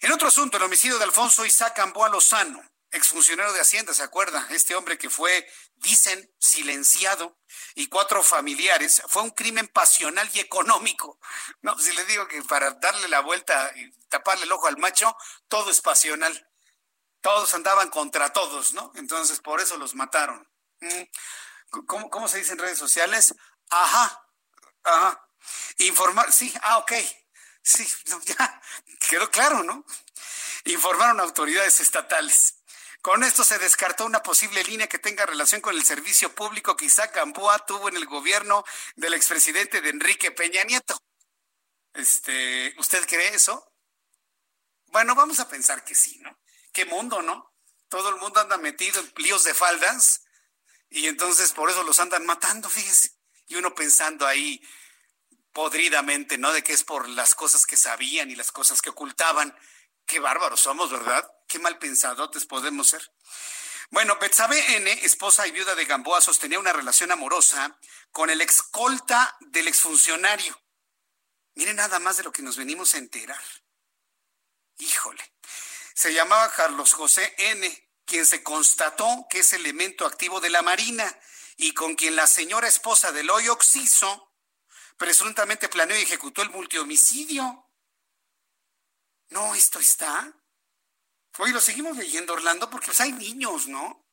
En otro asunto, el homicidio de Alfonso Isaac Amboa Lozano, exfuncionario de Hacienda, ¿se acuerda? Este hombre que fue, dicen, silenciado y cuatro familiares, fue un crimen pasional y económico. No, si le digo que para darle la vuelta y taparle el ojo al macho, todo es pasional. Todos andaban contra todos, ¿no? Entonces, por eso los mataron. Mm. ¿Cómo, cómo se dice en redes sociales? Ajá, ajá. Informar, sí, ah, ok. Sí, (laughs) ya quedó claro, ¿no? Informaron autoridades estatales. Con esto se descartó una posible línea que tenga relación con el servicio público que Isaac Gamboa tuvo en el gobierno del expresidente de Enrique Peña Nieto. Este, ¿usted cree eso? Bueno, vamos a pensar que sí, ¿no? Qué mundo, ¿no? Todo el mundo anda metido en plíos de faldas y entonces por eso los andan matando, fíjese. Y uno pensando ahí, podridamente, ¿no? De que es por las cosas que sabían y las cosas que ocultaban. Qué bárbaros somos, ¿verdad? Qué mal pensadotes podemos ser. Bueno, Betsabe N., esposa y viuda de Gamboa, sostenía una relación amorosa con el excolta del exfuncionario. Miren nada más de lo que nos venimos a enterar. Híjole. Se llamaba Carlos José N., quien se constató que es elemento activo de la Marina y con quien la señora esposa del hoy Oxiso presuntamente planeó y ejecutó el multihomicidio. No, esto está. Hoy lo seguimos leyendo, Orlando, porque pues, hay niños, ¿no?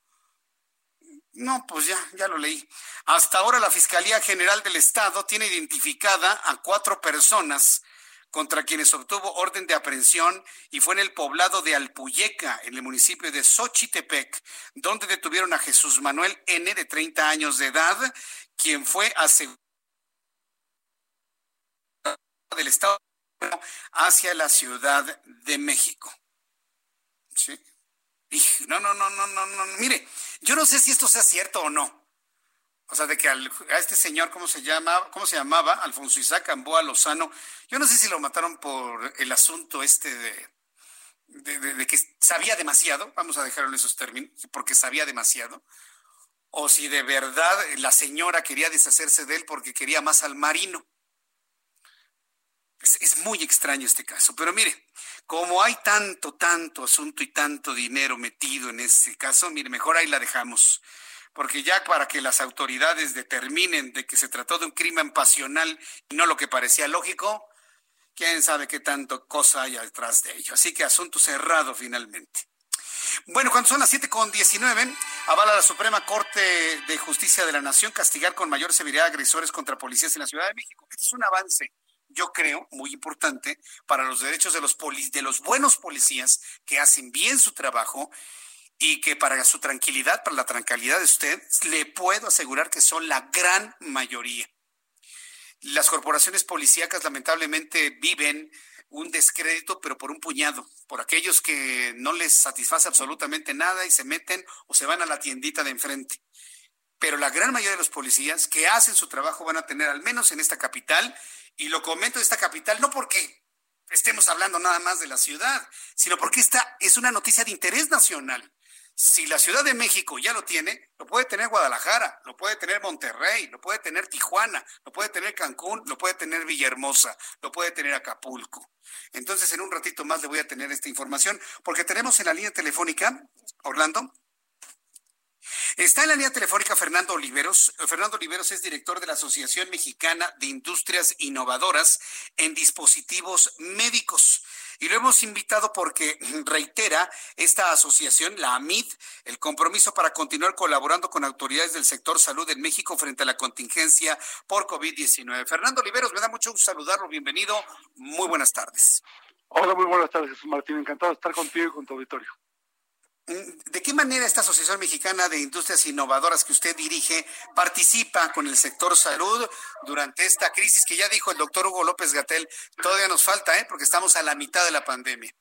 No, pues ya, ya lo leí. Hasta ahora la Fiscalía General del Estado tiene identificada a cuatro personas contra quienes obtuvo orden de aprehensión y fue en el poblado de Alpuyeca, en el municipio de Xochitepec, donde detuvieron a Jesús Manuel N., de 30 años de edad, quien fue asegurado del Estado hacia la Ciudad de México. ¿Sí? no, no, no, no, no, no. Mire, yo no sé si esto sea cierto o no. O sea, de que a este señor, ¿cómo se llama? ¿Cómo se llamaba? Alfonso Isaac Amboa Lozano. Yo no sé si lo mataron por el asunto este de, de, de, que sabía demasiado, vamos a dejarlo en esos términos, porque sabía demasiado, o si de verdad la señora quería deshacerse de él porque quería más al marino. Es, muy extraño este caso, pero mire, como hay tanto, tanto asunto y tanto dinero metido en ese caso, mire, mejor ahí la dejamos, porque ya para que las autoridades determinen de que se trató de un crimen pasional y no lo que parecía lógico, quién sabe qué tanto cosa hay detrás de ello. Así que asunto cerrado finalmente. Bueno, cuando son las 7 con 19, avala la Suprema Corte de Justicia de la Nación castigar con mayor severidad agresores contra policías en la Ciudad de México. Este es un avance yo creo, muy importante para los derechos de los, de los buenos policías que hacen bien su trabajo y que para su tranquilidad, para la tranquilidad de usted, le puedo asegurar que son la gran mayoría. Las corporaciones policíacas lamentablemente viven un descrédito, pero por un puñado, por aquellos que no les satisface absolutamente nada y se meten o se van a la tiendita de enfrente. Pero la gran mayoría de los policías que hacen su trabajo van a tener, al menos en esta capital, y lo comento de esta capital no porque estemos hablando nada más de la ciudad, sino porque esta es una noticia de interés nacional. Si la Ciudad de México ya lo tiene, lo puede tener Guadalajara, lo puede tener Monterrey, lo puede tener Tijuana, lo puede tener Cancún, lo puede tener Villahermosa, lo puede tener Acapulco. Entonces, en un ratito más le voy a tener esta información, porque tenemos en la línea telefónica, Orlando, Está en la línea telefónica Fernando Oliveros. Fernando Oliveros es director de la Asociación Mexicana de Industrias Innovadoras en Dispositivos Médicos. Y lo hemos invitado porque (clears throat) reitera esta asociación, la AMID, el compromiso para continuar colaborando con autoridades del sector salud en México frente a la contingencia por COVID-19. Fernando Oliveros, me da mucho gusto saludarlo. Bienvenido. Muy buenas tardes. Hola, muy buenas tardes, Jesús Martín. Encantado de estar contigo y con tu auditorio. ¿De qué manera esta Asociación Mexicana de Industrias Innovadoras que usted dirige participa con el sector salud durante esta crisis que ya dijo el doctor Hugo López Gatel? Todavía nos falta, ¿eh? porque estamos a la mitad de la pandemia.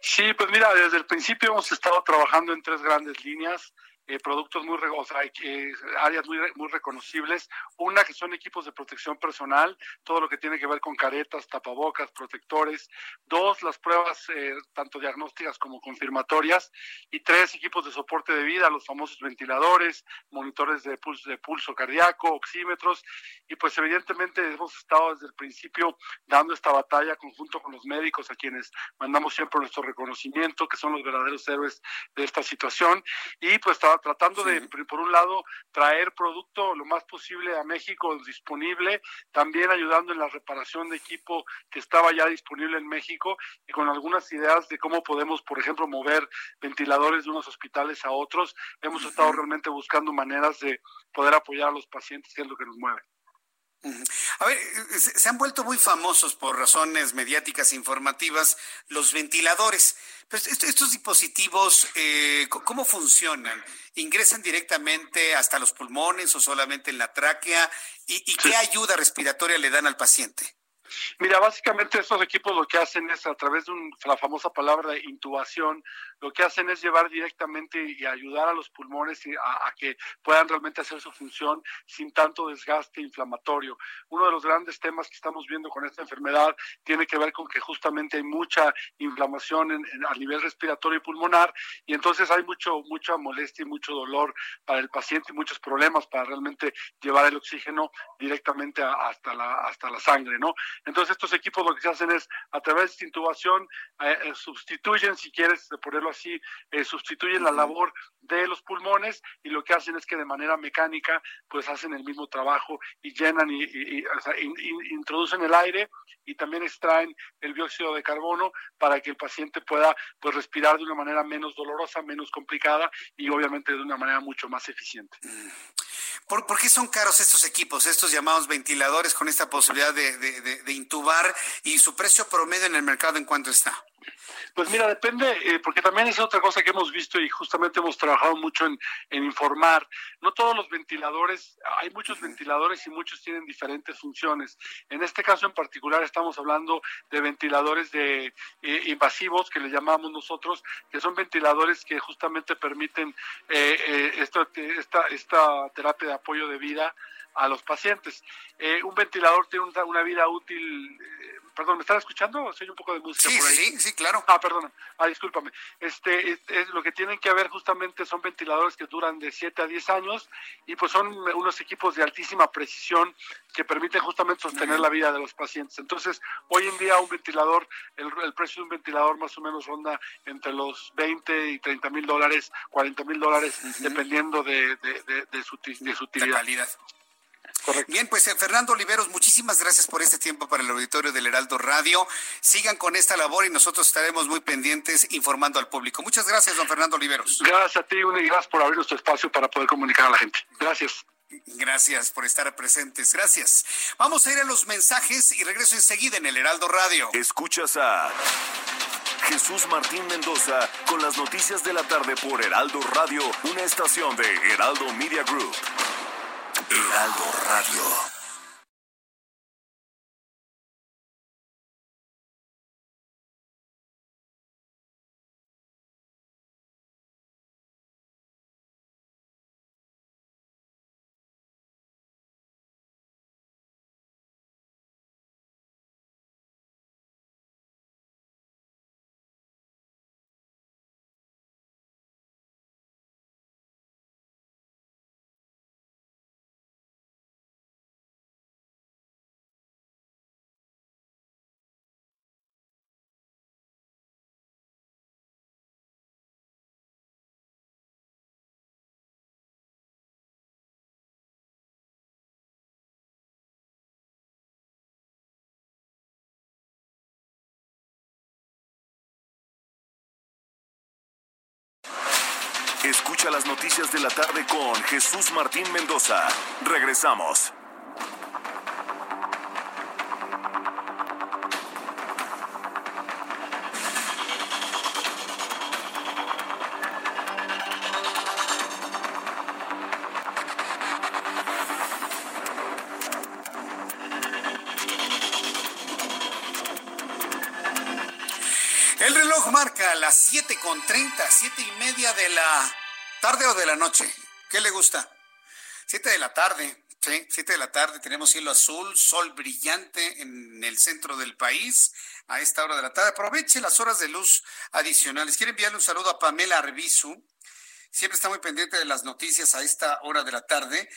Sí, pues mira, desde el principio hemos estado trabajando en tres grandes líneas. Eh, productos muy, o sea, eh, áreas muy, muy reconocibles. Una que son equipos de protección personal, todo lo que tiene que ver con caretas, tapabocas, protectores. Dos, las pruebas eh, tanto diagnósticas como confirmatorias. Y tres, equipos de soporte de vida, los famosos ventiladores, monitores de pulso, de pulso cardíaco, oxímetros. Y pues evidentemente hemos estado desde el principio dando esta batalla conjunto con los médicos a quienes mandamos siempre nuestro reconocimiento, que son los verdaderos héroes de esta situación. Y pues estaba tratando de, por un lado, traer producto lo más posible a México disponible, también ayudando en la reparación de equipo que estaba ya disponible en México y con algunas ideas de cómo podemos, por ejemplo, mover ventiladores de unos hospitales a otros. Hemos estado realmente buscando maneras de poder apoyar a los pacientes, que es lo que nos mueve. A ver, se han vuelto muy famosos por razones mediáticas e informativas los ventiladores. Pero estos dispositivos, eh, ¿cómo funcionan? ¿Ingresan directamente hasta los pulmones o solamente en la tráquea? ¿Y, qué ayuda respiratoria le dan al paciente? Mira, básicamente estos equipos lo que hacen es a través de la famosa palabra de intubación, lo que hacen es llevar directamente y ayudar a los pulmones a, que puedan realmente hacer su función sin tanto desgaste inflamatorio. Uno de los grandes temas que estamos viendo con esta enfermedad tiene que ver con que justamente hay mucha inflamación a nivel respiratorio y pulmonar y entonces hay mucho mucha molestia y mucho dolor para el paciente y muchos problemas para realmente llevar el oxígeno directamente hasta la hasta la sangre, ¿no? Entonces estos equipos lo que se hacen es a través de intubación eh, eh, sustituyen, si quieres ponerlo así, eh, sustituyen la labor de los pulmones y lo que hacen es que de manera mecánica pues hacen el mismo trabajo y llenan y, introducen el aire y también extraen el dióxido de carbono para que el paciente pueda pues respirar de una manera menos dolorosa, menos complicada y obviamente de una manera mucho más eficiente. ¿Por, qué son caros estos equipos, estos llamados ventiladores con esta posibilidad de intubar y su precio promedio en el mercado en cuánto está? Pues mira, depende, eh, porque también es otra cosa que hemos visto y justamente hemos trabajado mucho en, informar. No todos los ventiladores, hay muchos ventiladores y muchos tienen diferentes funciones. En este caso en particular estamos hablando de ventiladores de eh, invasivos que le llamamos nosotros, que son ventiladores que justamente permiten eh, esta, esta, esta terapia de apoyo de vida a los pacientes. un ventilador tiene una, vida útil perdón, ¿me están escuchando? Soy un poco de música por ahí. Sí, sí, claro. Ah, perdón. Ah, discúlpame. Este, es, lo que tienen que haber justamente son ventiladores que duran de 7 a 10 años y pues son unos equipos de altísima precisión que permiten justamente sostener la vida de los pacientes. Entonces, hoy en día un ventilador, el, precio de un ventilador más o menos ronda entre los 20 y 30 mil dólares, 40 mil dólares, dependiendo de, de, su, de su utilidad. La calidad. Bien, pues eh, Fernando Oliveros, muchísimas gracias por este tiempo para el auditorio del Heraldo Radio. Sigan con esta labor y nosotros estaremos muy pendientes informando al público. Muchas gracias, don Fernando Oliveros. Gracias a ti, y gracias por abrir nuestro espacio para poder comunicar a la gente. Gracias. Gracias por estar presentes. Gracias. Vamos a ir a los mensajes y regreso enseguida en el Heraldo Radio. Escuchas a Jesús Martín Mendoza con las noticias de la tarde por Heraldo Radio, una estación de Heraldo Media Group. Heraldo Radio. Escucha las noticias de la tarde con Jesús Martín Mendoza. Regresamos. El reloj marca las siete con treinta, siete y media de la ¿Tarde de la noche? ¿Qué le gusta? Siete de la tarde. Sí, siete de la tarde tenemos cielo azul, sol brillante en el centro del país a esta hora de la tarde. Aproveche las horas de luz adicionales. Quiero enviarle un saludo a Pamela Arbizu. Siempre está muy pendiente de las noticias a esta hora de la tarde.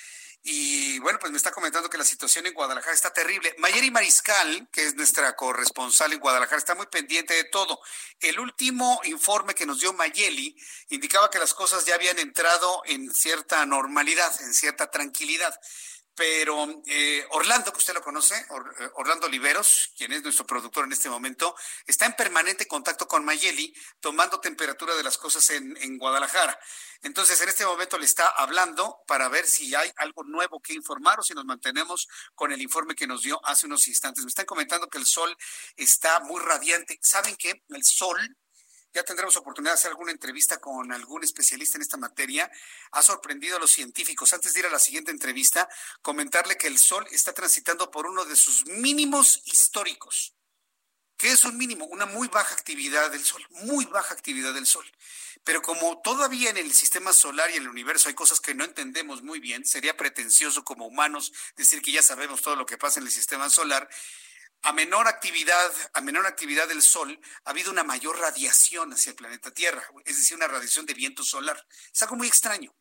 Y bueno, pues me está comentando que la situación en Guadalajara está terrible. Mayeri Mariscal, que es nuestra corresponsal en Guadalajara, está muy pendiente de todo. El último informe que nos dio Mayeli indicaba que las cosas ya habían entrado en cierta normalidad, en cierta tranquilidad pero eh, Orlando, que usted lo conoce, eh, Orlando Oliveros, quien es nuestro productor en este momento, está en permanente contacto con Mayeli, tomando temperatura de las cosas en, en Guadalajara. Entonces, en este momento le está hablando para ver si hay algo nuevo que informar o si nos mantenemos con el informe que nos dio hace unos instantes. Me están comentando que el sol está muy radiante. ¿Saben qué? El sol ya tendremos oportunidad de hacer alguna entrevista con algún especialista en esta materia. Ha sorprendido a los científicos. Antes de ir a la siguiente entrevista, comentarle que el Sol está transitando por uno de sus mínimos históricos. ¿Qué es un mínimo? Una muy baja actividad del Sol, muy baja actividad del Sol. Pero como todavía en el sistema solar y en el universo hay cosas que no entendemos muy bien, sería pretencioso como humanos decir que ya sabemos todo lo que pasa en el sistema solar a menor actividad, a menor actividad del Sol, ha habido una mayor radiación hacia el planeta Tierra, es decir, una radiación de viento solar. Es algo muy extraño.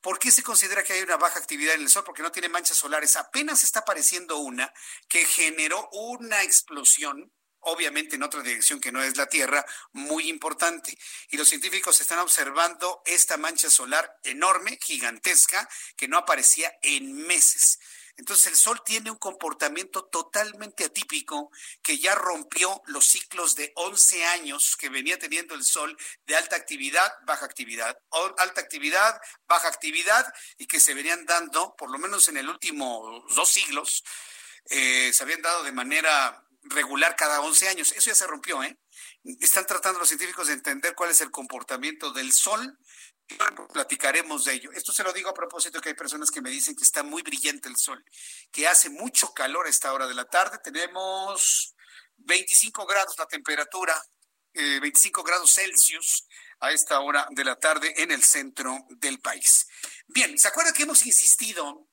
¿Por qué se considera que hay una baja actividad en el Sol? Porque no tiene manchas solares. Apenas está apareciendo una que generó una explosión, obviamente en otra dirección que no es la Tierra, muy importante. Y los científicos están observando esta mancha solar enorme, gigantesca, que no aparecía en meses. Entonces el Sol tiene un comportamiento totalmente atípico que ya rompió los ciclos de 11 años que venía teniendo el Sol de alta actividad, baja actividad, alta actividad, baja actividad y que se venían dando, por lo menos en el último dos siglos, eh, se habían dado de manera regular cada 11 años. Eso ya se rompió, ¿eh? Están tratando los científicos de entender cuál es el comportamiento del Sol platicaremos de ello. Esto se lo digo a propósito que hay personas que me dicen que está muy brillante el sol, que hace mucho calor a esta hora de la tarde. Tenemos 25 grados la temperatura, 25 eh, grados Celsius a esta hora de la tarde en el centro del país. Bien, ¿se acuerdan que hemos insistido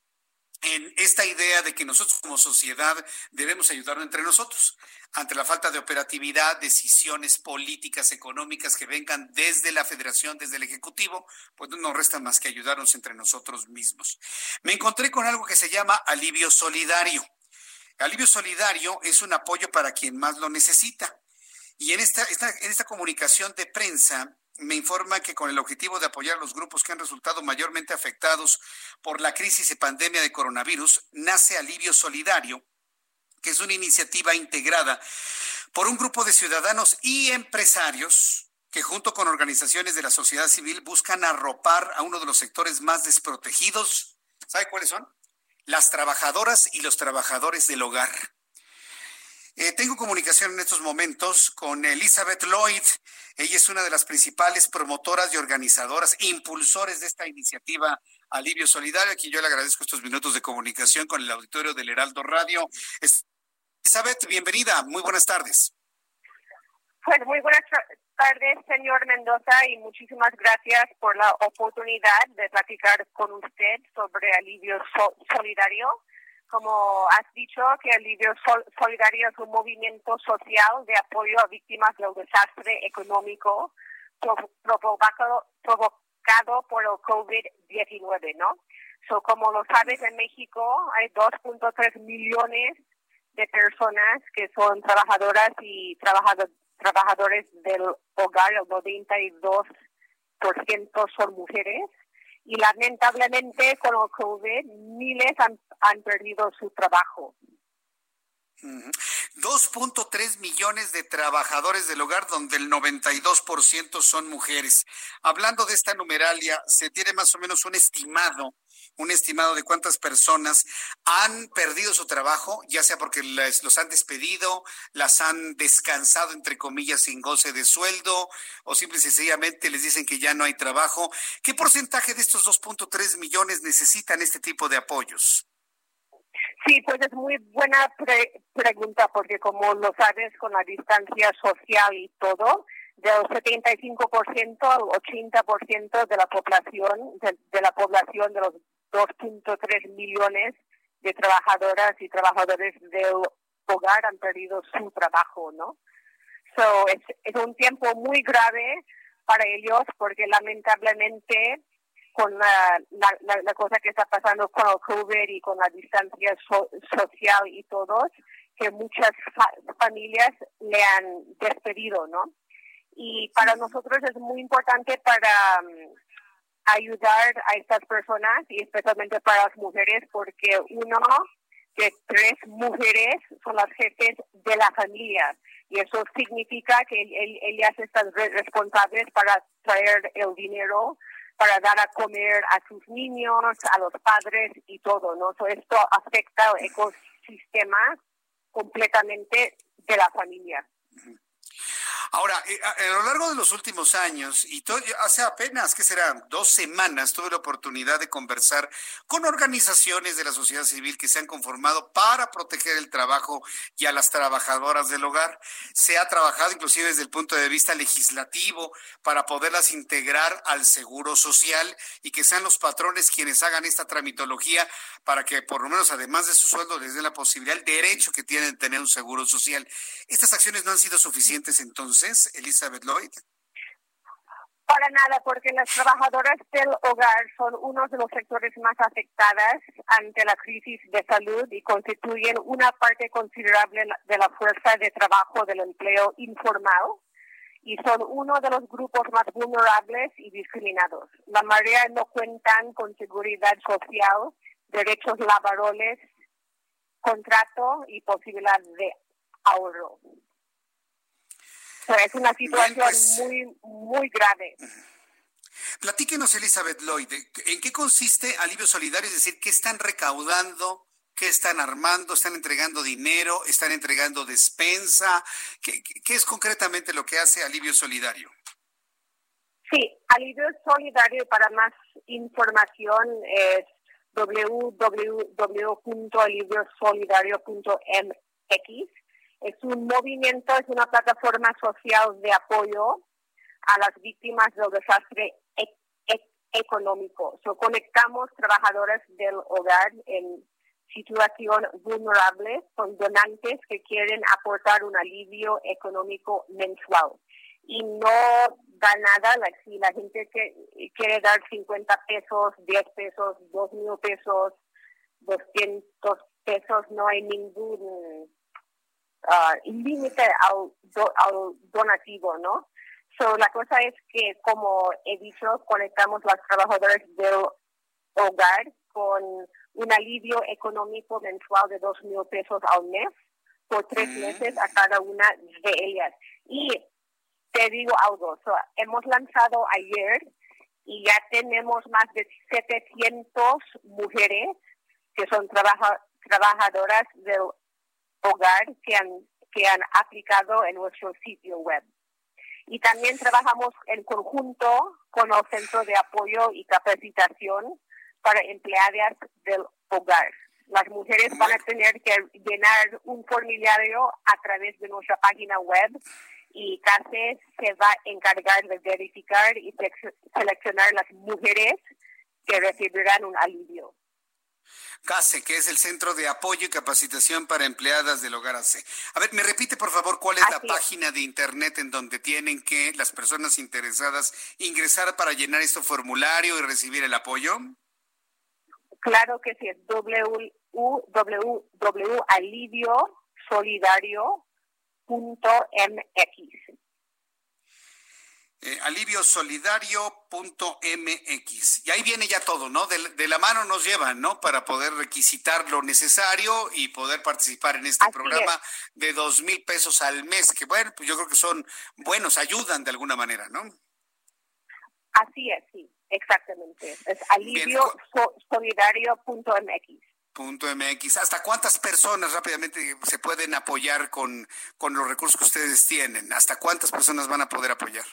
en esta idea de que nosotros como sociedad debemos ayudarnos entre nosotros ante la falta de operatividad, decisiones políticas, económicas que vengan desde la federación, desde el ejecutivo, pues no nos resta más que ayudarnos entre nosotros mismos. Me encontré con algo que se llama alivio solidario. Alivio solidario es un apoyo para quien más lo necesita. Y en esta, en esta comunicación de prensa me informa que con el objetivo de apoyar a los grupos que han resultado mayormente afectados por la crisis y pandemia de coronavirus, nace Alivio Solidario, que es una iniciativa integrada por un grupo de ciudadanos y empresarios que junto con organizaciones de la sociedad civil buscan arropar a uno de los sectores más desprotegidos. ¿Sabe cuáles son? Las trabajadoras y los trabajadores del hogar. Eh, tengo comunicación en estos momentos con Elizabeth Lloyd. Ella es una de las principales promotoras y organizadoras, impulsores de esta iniciativa Alivio Solidario, a quien yo le agradezco estos minutos de comunicación con el auditorio del Heraldo Radio. Elizabeth, bienvenida. Muy buenas tardes. Pues muy buenas tardes, señor Mendoza, y muchísimas gracias por la oportunidad de platicar con usted sobre Alivio Solidario como has dicho, que el Alivio Solidario es un movimiento social de apoyo a víctimas del desastre económico provocado, provocado por el COVID-19, ¿no? So, como lo sabes, en México hay 2.3 millones de personas que son trabajadoras y trabajadores del hogar, el 92% son mujeres y lamentablemente con el COVID miles han, han perdido su trabajo. 2.3 millones de trabajadores del hogar, donde el 92% son mujeres. Hablando de esta numeralia, se tiene más o menos un estimado un estimado de cuántas personas han perdido su trabajo, ya sea porque los han despedido, las han descansado, entre comillas, sin goce de sueldo, o simple y sencillamente les dicen que ya no hay trabajo. ¿Qué porcentaje de estos 2.3 millones necesitan este tipo de apoyos? Sí, pues es muy buena pregunta porque como lo sabes con la distancia social y todo, del 75% al 80% de la población, de, la población de los 2.3 millones de trabajadoras y trabajadores del hogar han perdido su trabajo, ¿no? So, es, es un tiempo muy grave para ellos porque lamentablemente con la, la, la, cosa que está pasando con el COVID y con la distancia social y todo, que muchas familias le han despedido, ¿no? Y para nosotros es muy importante para um, ayudar a estas personas y especialmente para las mujeres porque uno de tres mujeres son las jefes de la familia y eso significa que ellas están responsables para traer el dinero para dar a comer a sus niños, a los padres y todo, ¿no? esto afecta el ecosistema completamente de la familia. Ahora, eh, a, lo largo de los últimos años, y hace apenas, ¿qué será? Dos semanas, tuve la oportunidad de conversar con organizaciones de la sociedad civil que se han conformado para proteger el trabajo y a las trabajadoras del hogar. Se ha trabajado inclusive desde el punto de vista legislativo para poderlas integrar al seguro social y que sean los patrones quienes hagan esta tramitología para que por lo menos además de su sueldo les den la posibilidad, el derecho que tienen de tener un seguro social. Estas acciones no han sido suficientes entonces Elizabeth Lloyd? Para nada, porque las trabajadoras del hogar son uno de los sectores más afectadas ante la crisis de salud y constituyen una parte considerable de la fuerza de trabajo del empleo informal y son uno de los grupos más vulnerables y discriminados. La mayoría no cuentan con seguridad social, derechos laborales, contrato y posibilidad de ahorro es una situación pues, muy, muy grave. Platíquenos, Elizabeth Lloyd, ¿en qué consiste Alivio Solidario? Es decir, ¿qué están recaudando? ¿Qué están armando? ¿Están entregando dinero? ¿Están entregando despensa? ¿Qué, qué es concretamente lo que hace Alivio Solidario? Sí, Alivio Solidario, para más información, es www.aliviosolidario.mx es un movimiento, es una plataforma social de apoyo a las víctimas del desastre e-, e-, económico. So, conectamos trabajadores del hogar en situación vulnerable con donantes que quieren aportar un alivio económico mensual. Y no da nada, si la gente que quiere dar 50 pesos, 10 pesos, 2 mil pesos, 200 pesos, no hay ningún uh, límite al, donativo, ¿no? So, la cosa es que, como he dicho, conectamos las trabajadoras del hogar con un alivio económico mensual de dos mil pesos al mes por tres mm. meses a cada una de ellas. Y te digo algo, hemos lanzado ayer y ya tenemos más de 700 mujeres que son trabajadoras del hogar que han, que han aplicado en nuestro sitio web. Y también trabajamos en conjunto con el Centro de Apoyo y Capacitación para Empleadas del Hogar. Las mujeres van a tener que llenar un formulario a través de nuestra página web y CASE se va a encargar de verificar y seleccionar las mujeres que recibirán un alivio. CASE, que es el Centro de Apoyo y Capacitación para Empleadas del Hogar AC. A ver, me repite por favor cuál es la página de internet en donde tienen que las personas interesadas ingresar para llenar este formulario y recibir el apoyo. Claro que sí, es www.aliviosolidario.mx eh, aliviosolidario.mx. Y ahí viene ya todo, ¿no? De, la mano nos llevan, ¿no? Para poder requisitar lo necesario y poder participar en este programa de dos mil pesos al mes, que bueno, pues yo creo que son buenos, ayudan de alguna manera, ¿no? Así es, sí, exactamente. Es aliviosolidario.mx. Punto MX. ¿Hasta cuántas personas rápidamente se pueden apoyar con, con los recursos que ustedes tienen? ¿Hasta cuántas personas van a poder apoyar?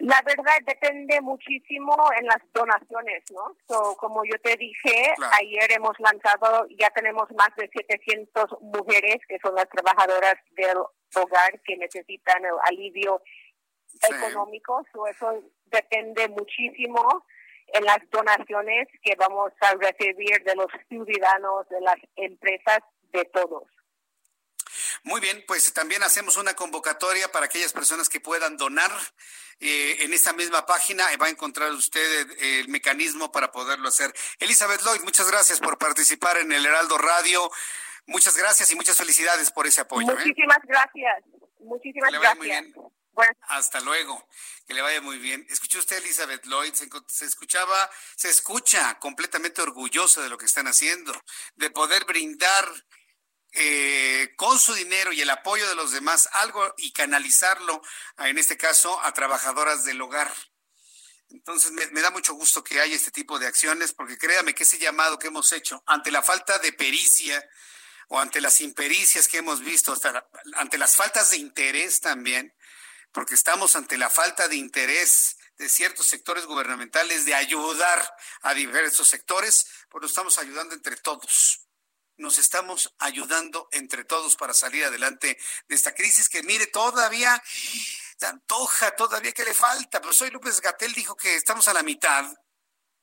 La verdad depende muchísimo en las donaciones, ¿no? So, como yo te dije, ayer hemos lanzado, ya tenemos más de 700 mujeres que son las trabajadoras del hogar que necesitan el alivio económico. So, eso depende muchísimo en las donaciones que vamos a recibir de los ciudadanos, de las empresas, de todos. Muy bien, pues también hacemos una convocatoria para aquellas personas que puedan donar. Eh, en esta misma página va a encontrar usted el, mecanismo para poderlo hacer. Elizabeth Lloyd, muchas gracias por participar en el Heraldo Radio. Muchas gracias y muchas felicidades por ese apoyo. ¿eh? Muchísimas gracias. Muchísimas gracias. Hasta luego. Que le vaya muy bien. Escuchó usted Elizabeth Lloyd, se, escuchaba, se escucha completamente orgullosa de lo que están haciendo, de poder brindar eh, con su dinero y el apoyo de los demás algo y canalizarlo, en este caso, a trabajadoras del hogar. Entonces, me, da mucho gusto que haya este tipo de acciones, porque créame que ese llamado que hemos hecho ante la falta de pericia o ante las impericias que hemos visto, hasta ante las faltas de interés también, porque estamos ante la falta de interés de ciertos sectores gubernamentales de ayudar a diversos sectores, pues estamos ayudando entre todos. Nos estamos ayudando entre todos para salir adelante de esta crisis que, mire, todavía se antoja, todavía que le falta. Pero soy López Gatel dijo que estamos a la mitad.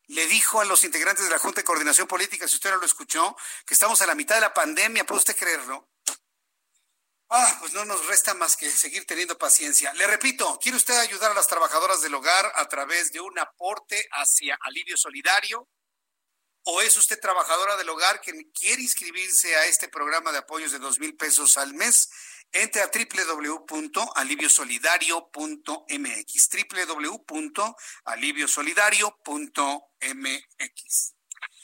Le dijo a los integrantes de la Junta de Coordinación Política, si usted no lo escuchó, que estamos a la mitad de la pandemia. ¿Puede usted creerlo? Ah, pues no nos resta más que seguir teniendo paciencia. Le repito, ¿quiere usted ayudar a las trabajadoras del hogar a través de un aporte hacia alivio solidario? ¿O es usted trabajadora del hogar que quiere inscribirse a este programa de apoyos de dos mil pesos al mes? Entre a www.aliviosolidario.mx, www.aliviosolidario.mx.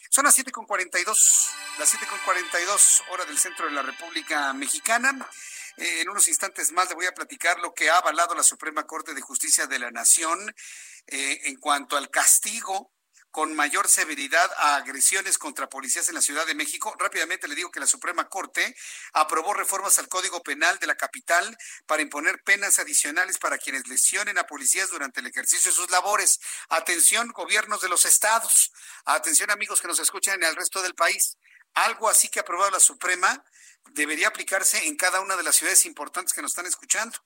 Son las 7.42, las 7.42 hora del centro de la República Mexicana. Eh, en unos instantes más le voy a platicar lo que ha avalado la Suprema Corte de Justicia de la Nación eh, en cuanto al castigo con mayor severidad a agresiones contra policías en la Ciudad de México. Rápidamente le digo que la Suprema Corte aprobó reformas al Código Penal de la capital para imponer penas adicionales para quienes lesionen a policías durante el ejercicio de sus labores. Atención, gobiernos de los estados. Atención, amigos que nos escuchan en el resto del país. Algo así que ha aprobado la Suprema debería aplicarse en cada una de las ciudades importantes que nos están escuchando.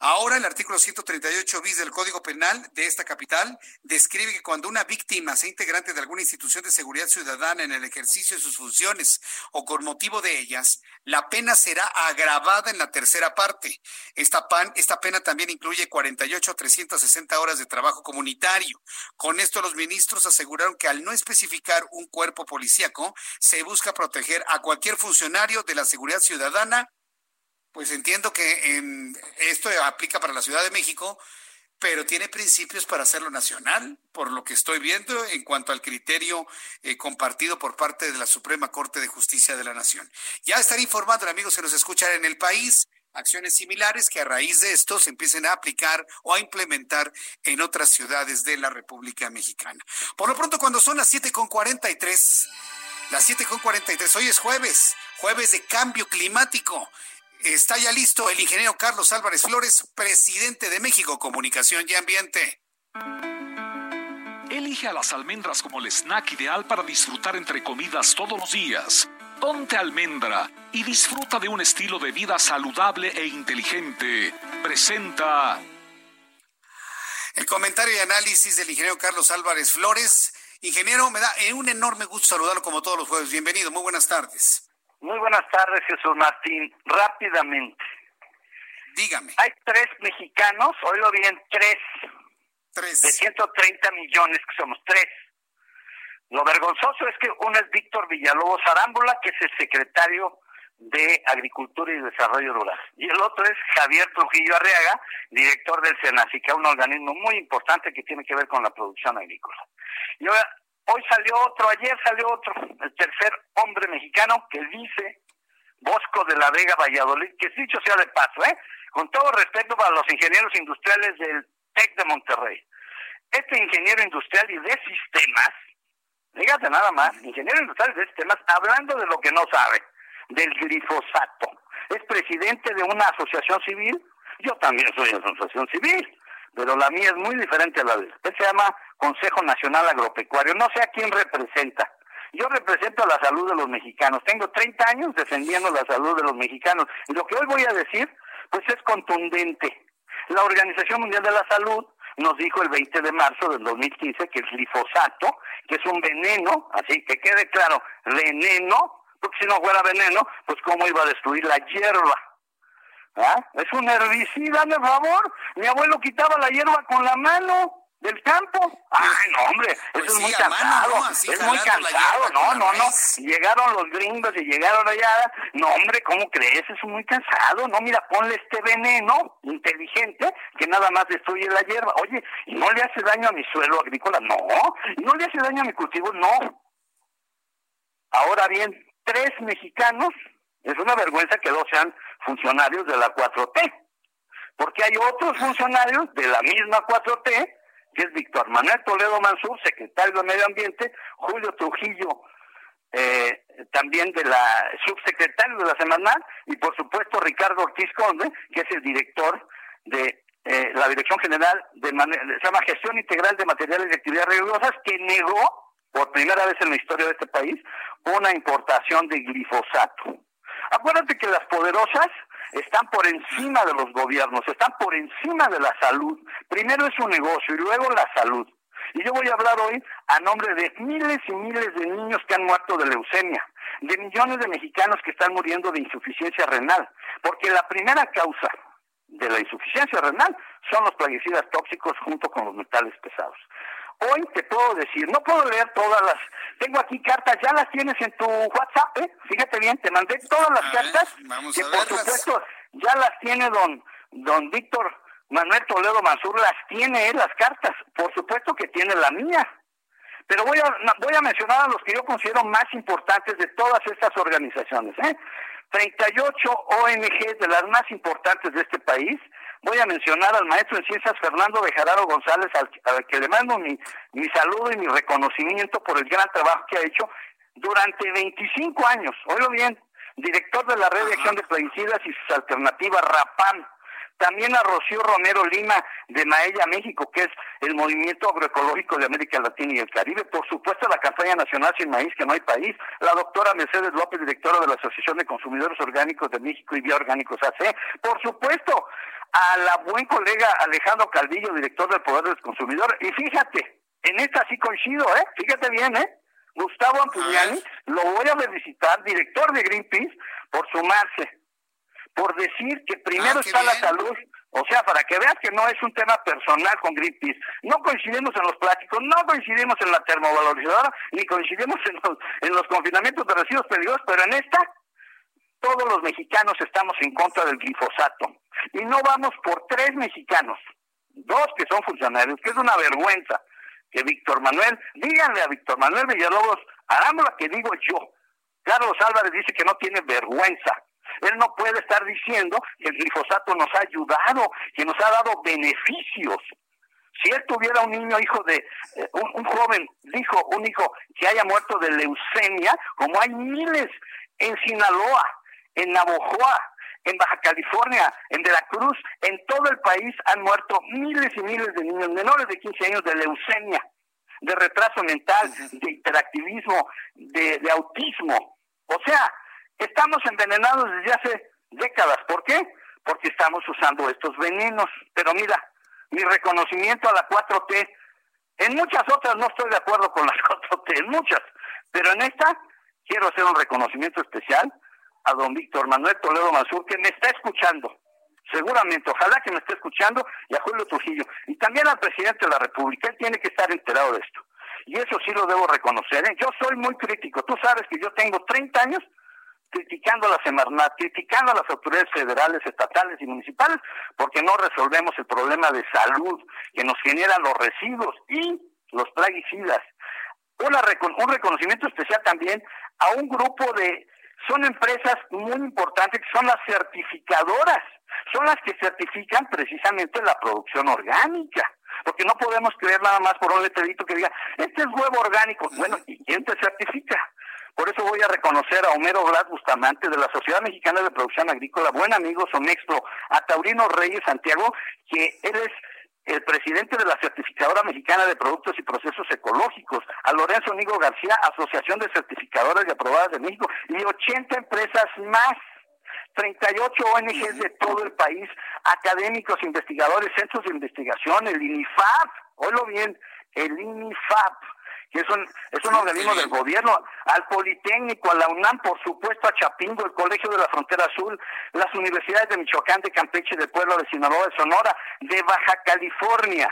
Ahora el artículo 138 bis del Código Penal de esta capital describe que cuando una víctima sea integrante de alguna institución de seguridad ciudadana en el ejercicio de sus funciones o con motivo de ellas, la pena será agravada en la tercera parte. Esta, pena también incluye 48 a 360 horas de trabajo comunitario. Con esto los ministros aseguraron que al no especificar un cuerpo policíaco, se busca proteger a cualquier funcionario de la seguridad ciudadana pues entiendo que esto aplica para la Ciudad de México, pero tiene principios para hacerlo nacional, por lo que estoy viendo en cuanto al criterio eh, compartido por parte de la Suprema Corte de Justicia de la Nación. Ya estaré informando, amigos que nos escuchan en el país, acciones similares que a raíz de esto se empiecen a aplicar o a implementar en otras ciudades de la República Mexicana. Por lo pronto, cuando son las 7.43, las 7.43, hoy es jueves, jueves de cambio climático. Está ya listo el ingeniero Carlos Álvarez Flores, presidente de México Comunicación y Ambiente. Elige a las almendras como el snack ideal para disfrutar entre comidas todos los días. Ponte almendra y disfruta de un estilo de vida saludable e inteligente. Presenta. El comentario y análisis del ingeniero Carlos Álvarez Flores. Ingeniero, me da un enorme gusto saludarlo como todos los jueves. Bienvenido, muy buenas tardes. Muy buenas tardes, Jesús Martín. Rápidamente. Dígame. Hay tres mexicanos, oílo bien, tres. Tres. De 130 millones que somos, tres. Lo vergonzoso es que uno es Víctor Villalobos Arámbula, que es el secretario de Agricultura y Desarrollo Rural. Y el otro es Javier Trujillo Arriaga, director del SENACI, que es un organismo muy importante que tiene que ver con la producción agrícola. Y ahora, Hoy salió otro, ayer salió otro, el tercer hombre mexicano que dice Bosco de la Vega Valladolid, que dicho sea de paso, ¿eh? con todo respeto para los ingenieros industriales del TEC de Monterrey. Este ingeniero industrial y de sistemas, fíjate nada más, ingeniero industrial de sistemas, hablando de lo que no sabe, del glifosato. Es presidente de una asociación civil, yo también soy de asociación civil, pero la mía es muy diferente a la de él. Él se llama Consejo Nacional Agropecuario. No sé a quién representa. Yo represento la salud de los mexicanos. Tengo 30 años defendiendo la salud de los mexicanos. Y lo que hoy voy a decir, pues es contundente. La Organización Mundial de la Salud nos dijo el 20 de marzo del 2015 que el glifosato, que es un veneno, así que quede claro, veneno, porque si no fuera veneno, pues cómo iba a destruir la hierba. ¿Ah? Es un herbicida, por favor. Mi abuelo quitaba la hierba con la mano del campo. Ay, no, hombre, eso Pues es muy mano, cansado. es muy cansado. No, no, no. Llegaron los gringos y llegaron allá. No, hombre, ¿cómo crees? Es muy cansado. No, mira, ponle este veneno inteligente que nada más destruye la hierba. Oye, ¿y no le hace daño a mi suelo agrícola? No. ¿Y no le hace daño a mi cultivo? No. Ahora bien, tres mexicanos, es una vergüenza que dos sean funcionarios de la 4T, porque hay otros funcionarios de la misma 4T, que es Víctor Manuel Toledo Mansur, secretario de Medio Ambiente, Julio Trujillo, eh, también de la subsecretario de la Semanal, y por supuesto Ricardo Ortiz Conde, que es el director de eh, la Dirección General de, se llama Gestión Integral de Materiales y Actividades Riesgosas, que negó por primera vez en la historia de este país una importación de glifosato. Acuérdate que las poderosas están por encima de los gobiernos, están por encima de la salud. Primero es su negocio y luego la salud. Y yo voy a hablar hoy a nombre de miles y miles de niños que han muerto de leucemia, de millones de mexicanos que están muriendo de insuficiencia renal, porque la primera causa de la insuficiencia renal son los plaguicidas tóxicos junto con los metales pesados. Hoy te puedo decir, no puedo leer todas las, tengo aquí cartas, ya las tienes en tu WhatsApp, ¿eh? fíjate bien, te mandé todas las cartas, vamos que a por supuesto ya las tiene don, don Víctor Manuel Toledo Mansur, las tiene él las cartas, por supuesto que tiene la mía. Pero voy a, voy a mencionar a los que yo considero más importantes de todas estas organizaciones. ¿eh? 38 ONG de las más importantes de este país. Voy a mencionar al maestro en ciencias Fernando Bejarano González, al, al que le mando mi, mi saludo y mi reconocimiento por el gran trabajo que ha hecho durante 25 años. Oigo bien, director de la Red de Acción de Plaguicidas y sus alternativas RAPAM. También a Rocío Romero Lima de Maella México, que es el movimiento agroecológico de América Latina y el Caribe. Por supuesto, la campaña nacional Sin Maíz, que no hay país. La doctora Mercedes López, directora de la Asociación de Consumidores Orgánicos de México y Bioorgánicos AC. Por supuesto, a la buen colega Alejandro Calvillo, director del Poder del Consumidor. Y fíjate, en esta sí coincido, ¿eh? Fíjate bien, ¿eh? Gustavo Ampugnani, lo voy a felicitar, director de Greenpeace, por sumarse por decir que primero Ah, está la salud, o sea, para que veas que no es un tema personal con Greenpeace. No coincidimos en los plásticos, no coincidimos en la termovalorizadora, ni coincidimos en los, en los confinamientos de residuos peligrosos, pero en esta, todos los mexicanos estamos en contra del glifosato. Y no vamos por tres mexicanos, dos que son funcionarios, que es una vergüenza que Víctor Manuel, díganle a Víctor Manuel Villalobos, hagamos la que digo yo. Carlos Álvarez dice que no tiene vergüenza. Él no puede estar diciendo que el glifosato nos ha ayudado, que nos ha dado beneficios. Si él tuviera un niño hijo de, eh, un, un joven, dijo, un hijo que haya muerto de leucemia, como hay miles en Sinaloa, en Navojoa, en Baja California, en Veracruz, en todo el país han muerto miles y miles de niños menores de 15 años de leucemia, de retraso mental, de hiperactivismo, de, de autismo. O sea, estamos envenenados desde hace décadas. ¿Por qué? Porque estamos usando estos venenos. Pero mira, mi reconocimiento a la 4T, en muchas otras no estoy de acuerdo con las (laughs) 4T, en muchas, pero en esta quiero hacer un reconocimiento especial a don Víctor Manuel Toledo Mansur, que me está escuchando, seguramente, ojalá que me esté escuchando, y a Julio Trujillo, y también al presidente de la República, él tiene que estar enterado de esto. Y eso sí lo debo reconocer. ¿eh? Yo soy muy crítico, tú sabes que yo tengo 30 años criticando a la Semarnat, criticando a las autoridades federales, estatales y municipales, porque no resolvemos el problema de salud que nos generan los residuos y los plaguicidas. Una un reconocimiento especial también a un grupo de, son empresas muy importantes, que son las certificadoras, son las que certifican precisamente la producción orgánica. Porque no podemos creer nada más por un letrerito que diga, este es huevo orgánico. Bueno, ¿y quién te certifica? Por eso voy a reconocer a Homero Blas Bustamante de la Sociedad Mexicana de Producción Agrícola, buen amigo Somexpro, a Taurino Reyes Santiago, que él es el presidente de la Certificadora Mexicana de Productos y Procesos Ecológicos, a Lorenzo Nigo García, Asociación de Certificadoras y Aprobadas de México, y 80 empresas más. 38 ONGs de todo el país, académicos, investigadores, centros de investigación, el INIFAP, oílo bien, el INIFAP, que es un, es un organismo del gobierno, al Politécnico, a la UNAM, por supuesto, a Chapingo, el Colegio de la Frontera Azul, las universidades de Michoacán, de Campeche, de Puebla, de Sinaloa, de Sonora, de Baja California.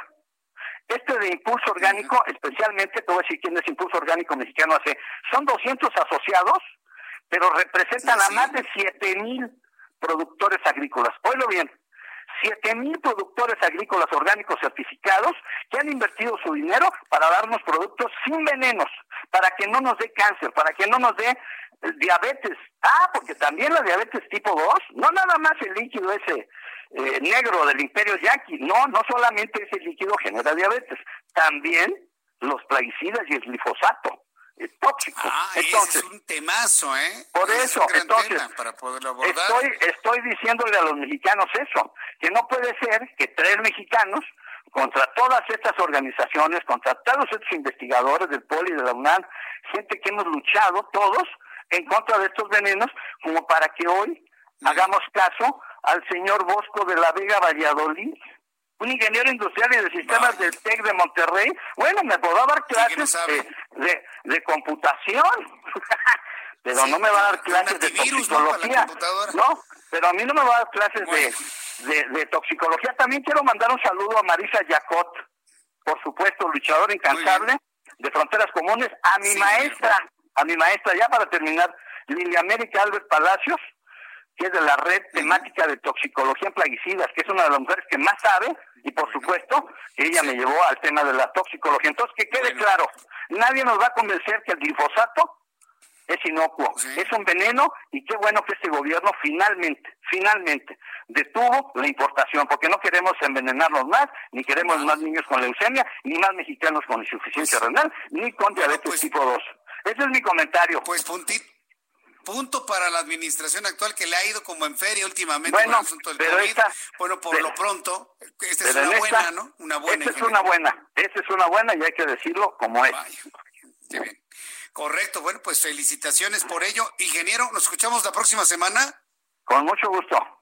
Este de Impulso Orgánico, especialmente, te voy a decir quién es Impulso Orgánico Mexicano hace, son 200 asociados, pero representan a más de 7 mil productores agrícolas. Oílo bien, siete mil productores agrícolas orgánicos certificados que han invertido su dinero para darnos productos sin venenos, para que no nos dé cáncer, para que no nos dé eh, diabetes. Ah, porque también la diabetes tipo 2, no nada más el líquido ese eh, negro del imperio yaqui, no, no solamente ese líquido genera diabetes, también los plaguicidas y el glifosato es tóxico. Ah, ese es un temazo, ¿eh? Por eso, entonces, para poderlo abordar. Estoy, estoy diciéndole a los mexicanos eso, que no puede ser que tres mexicanos contra todas estas organizaciones, contra todos estos investigadores del POLI, de la UNAM, gente que hemos luchado todos en contra de estos venenos, como para que hoy hagamos caso al señor Bosco de la Vega Valladolid, un ingeniero industrial y de sistemas del TEC de Monterrey, bueno, me podrá dar clases de, de, computación, (laughs) pero no me va a dar clases de toxicología, ¿no? Pero a mí no me va a dar clases de, de, toxicología. También quiero mandar un saludo a Marisa Yacot, por supuesto, luchador incansable de Fronteras Comunes, a mi maestra, a mi maestra, ya para terminar, Lilia América Albert Palacios, que es de la red temática de toxicología en plaguicidas, que es una de las mujeres que más sabe, y por supuesto que ella me llevó al tema de la toxicología. Entonces, que quede claro, nadie nos va a convencer que el glifosato es inocuo, es un veneno, y qué bueno que este gobierno finalmente, finalmente detuvo la importación, porque no queremos envenenarnos más, ni queremos más niños con leucemia, ni más mexicanos con insuficiencia renal, ni con diabetes pues tipo 2. Ese es mi comentario. Pues puntito punto para la administración actual que le ha ido como en feria últimamente con el asunto del COVID. bueno, por lo pronto, esta es una buena, ¿no? Una buena. Esta es una buena, esta es una buena y hay que decirlo como es. qué bien. Correcto, bueno, pues felicitaciones por ello. Ingeniero, ¿nos escuchamos la próxima semana? Con mucho gusto.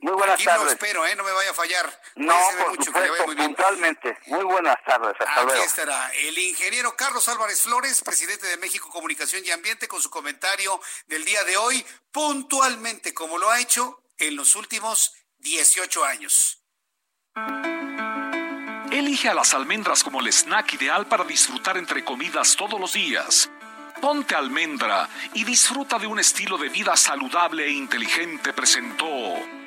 Muy buenas Aquí tardes. Lo espero, ¿eh? No me vaya a fallar. No, por mucho, supuesto, muy puntualmente. Muy buenas tardes. Hasta Aquí estará el ingeniero Carlos Álvarez Flores, presidente de México Comunicación y Ambiente, con su comentario del día de hoy, puntualmente, como lo ha hecho en los últimos 18 años. Elige a las almendras como el snack ideal para disfrutar entre comidas todos los días. Ponte almendra y disfruta de un estilo de vida saludable e inteligente, presentó.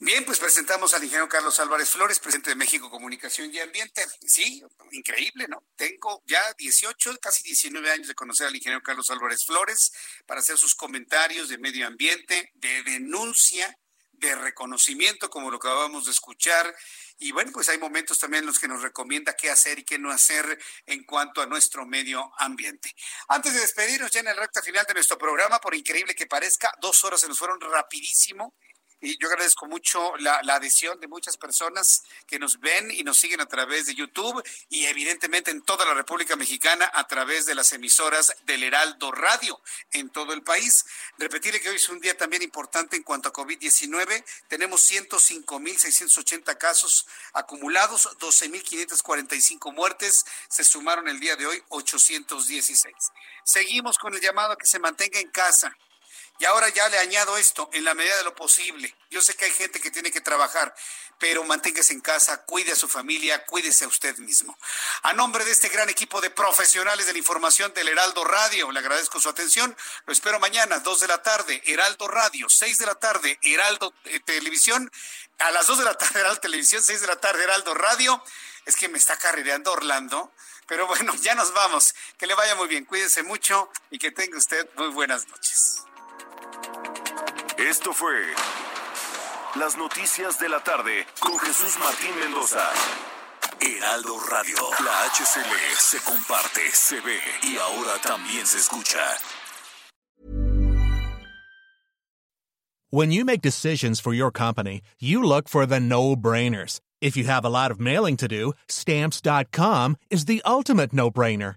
Bien, pues presentamos al ingeniero Carlos Álvarez Flores, presidente de México Comunicación y Ambiente. Sí, increíble, ¿no? Tengo ya 18, casi 19 años de conocer al ingeniero Carlos Álvarez Flores para hacer sus comentarios de medio ambiente, de denuncia, de reconocimiento, como lo acabamos de escuchar. Y bueno, pues hay momentos también en los que nos recomienda qué hacer y qué no hacer en cuanto a nuestro medio ambiente. Antes de despedirnos ya en el recta final de nuestro programa, por increíble que parezca, dos horas se nos fueron rapidísimo y yo agradezco mucho la, adhesión de muchas personas que nos ven y nos siguen a través de YouTube y evidentemente en toda la República Mexicana a través de las emisoras del Heraldo Radio en todo el país. Repetirle que hoy es un día también importante en cuanto a COVID-19. Tenemos 105.680 casos acumulados, 12.545 muertes. Se sumaron el día de hoy 816. Seguimos con el llamado a que se mantenga en casa y ahora ya le añado esto, en la medida de lo posible. Yo sé que hay gente que tiene que trabajar, pero manténgase en casa, cuide a su familia, cuídese a usted mismo. A nombre de este gran equipo de profesionales de la información del Heraldo Radio, le agradezco su atención. Lo espero mañana, 2 de la tarde, Heraldo Radio, 6 de la tarde, Heraldo eh, Televisión, a las 2 de la tarde, (laughs) Heraldo Televisión, 6 de la tarde, Heraldo Radio. Es que me está carrereando Orlando. Pero bueno, (laughs) ya nos vamos. Que le vaya muy bien. Cuídese mucho y que tenga usted muy buenas noches. Esto fue Las Noticias de la Tarde con Jesús Martín Mendoza. Heraldo Radio. La HCL se comparte, se ve y ahora también se escucha. When you make decisions for your company, you look for the no-brainers. If you have a lot of mailing to do, stamps.com is the ultimate no-brainer.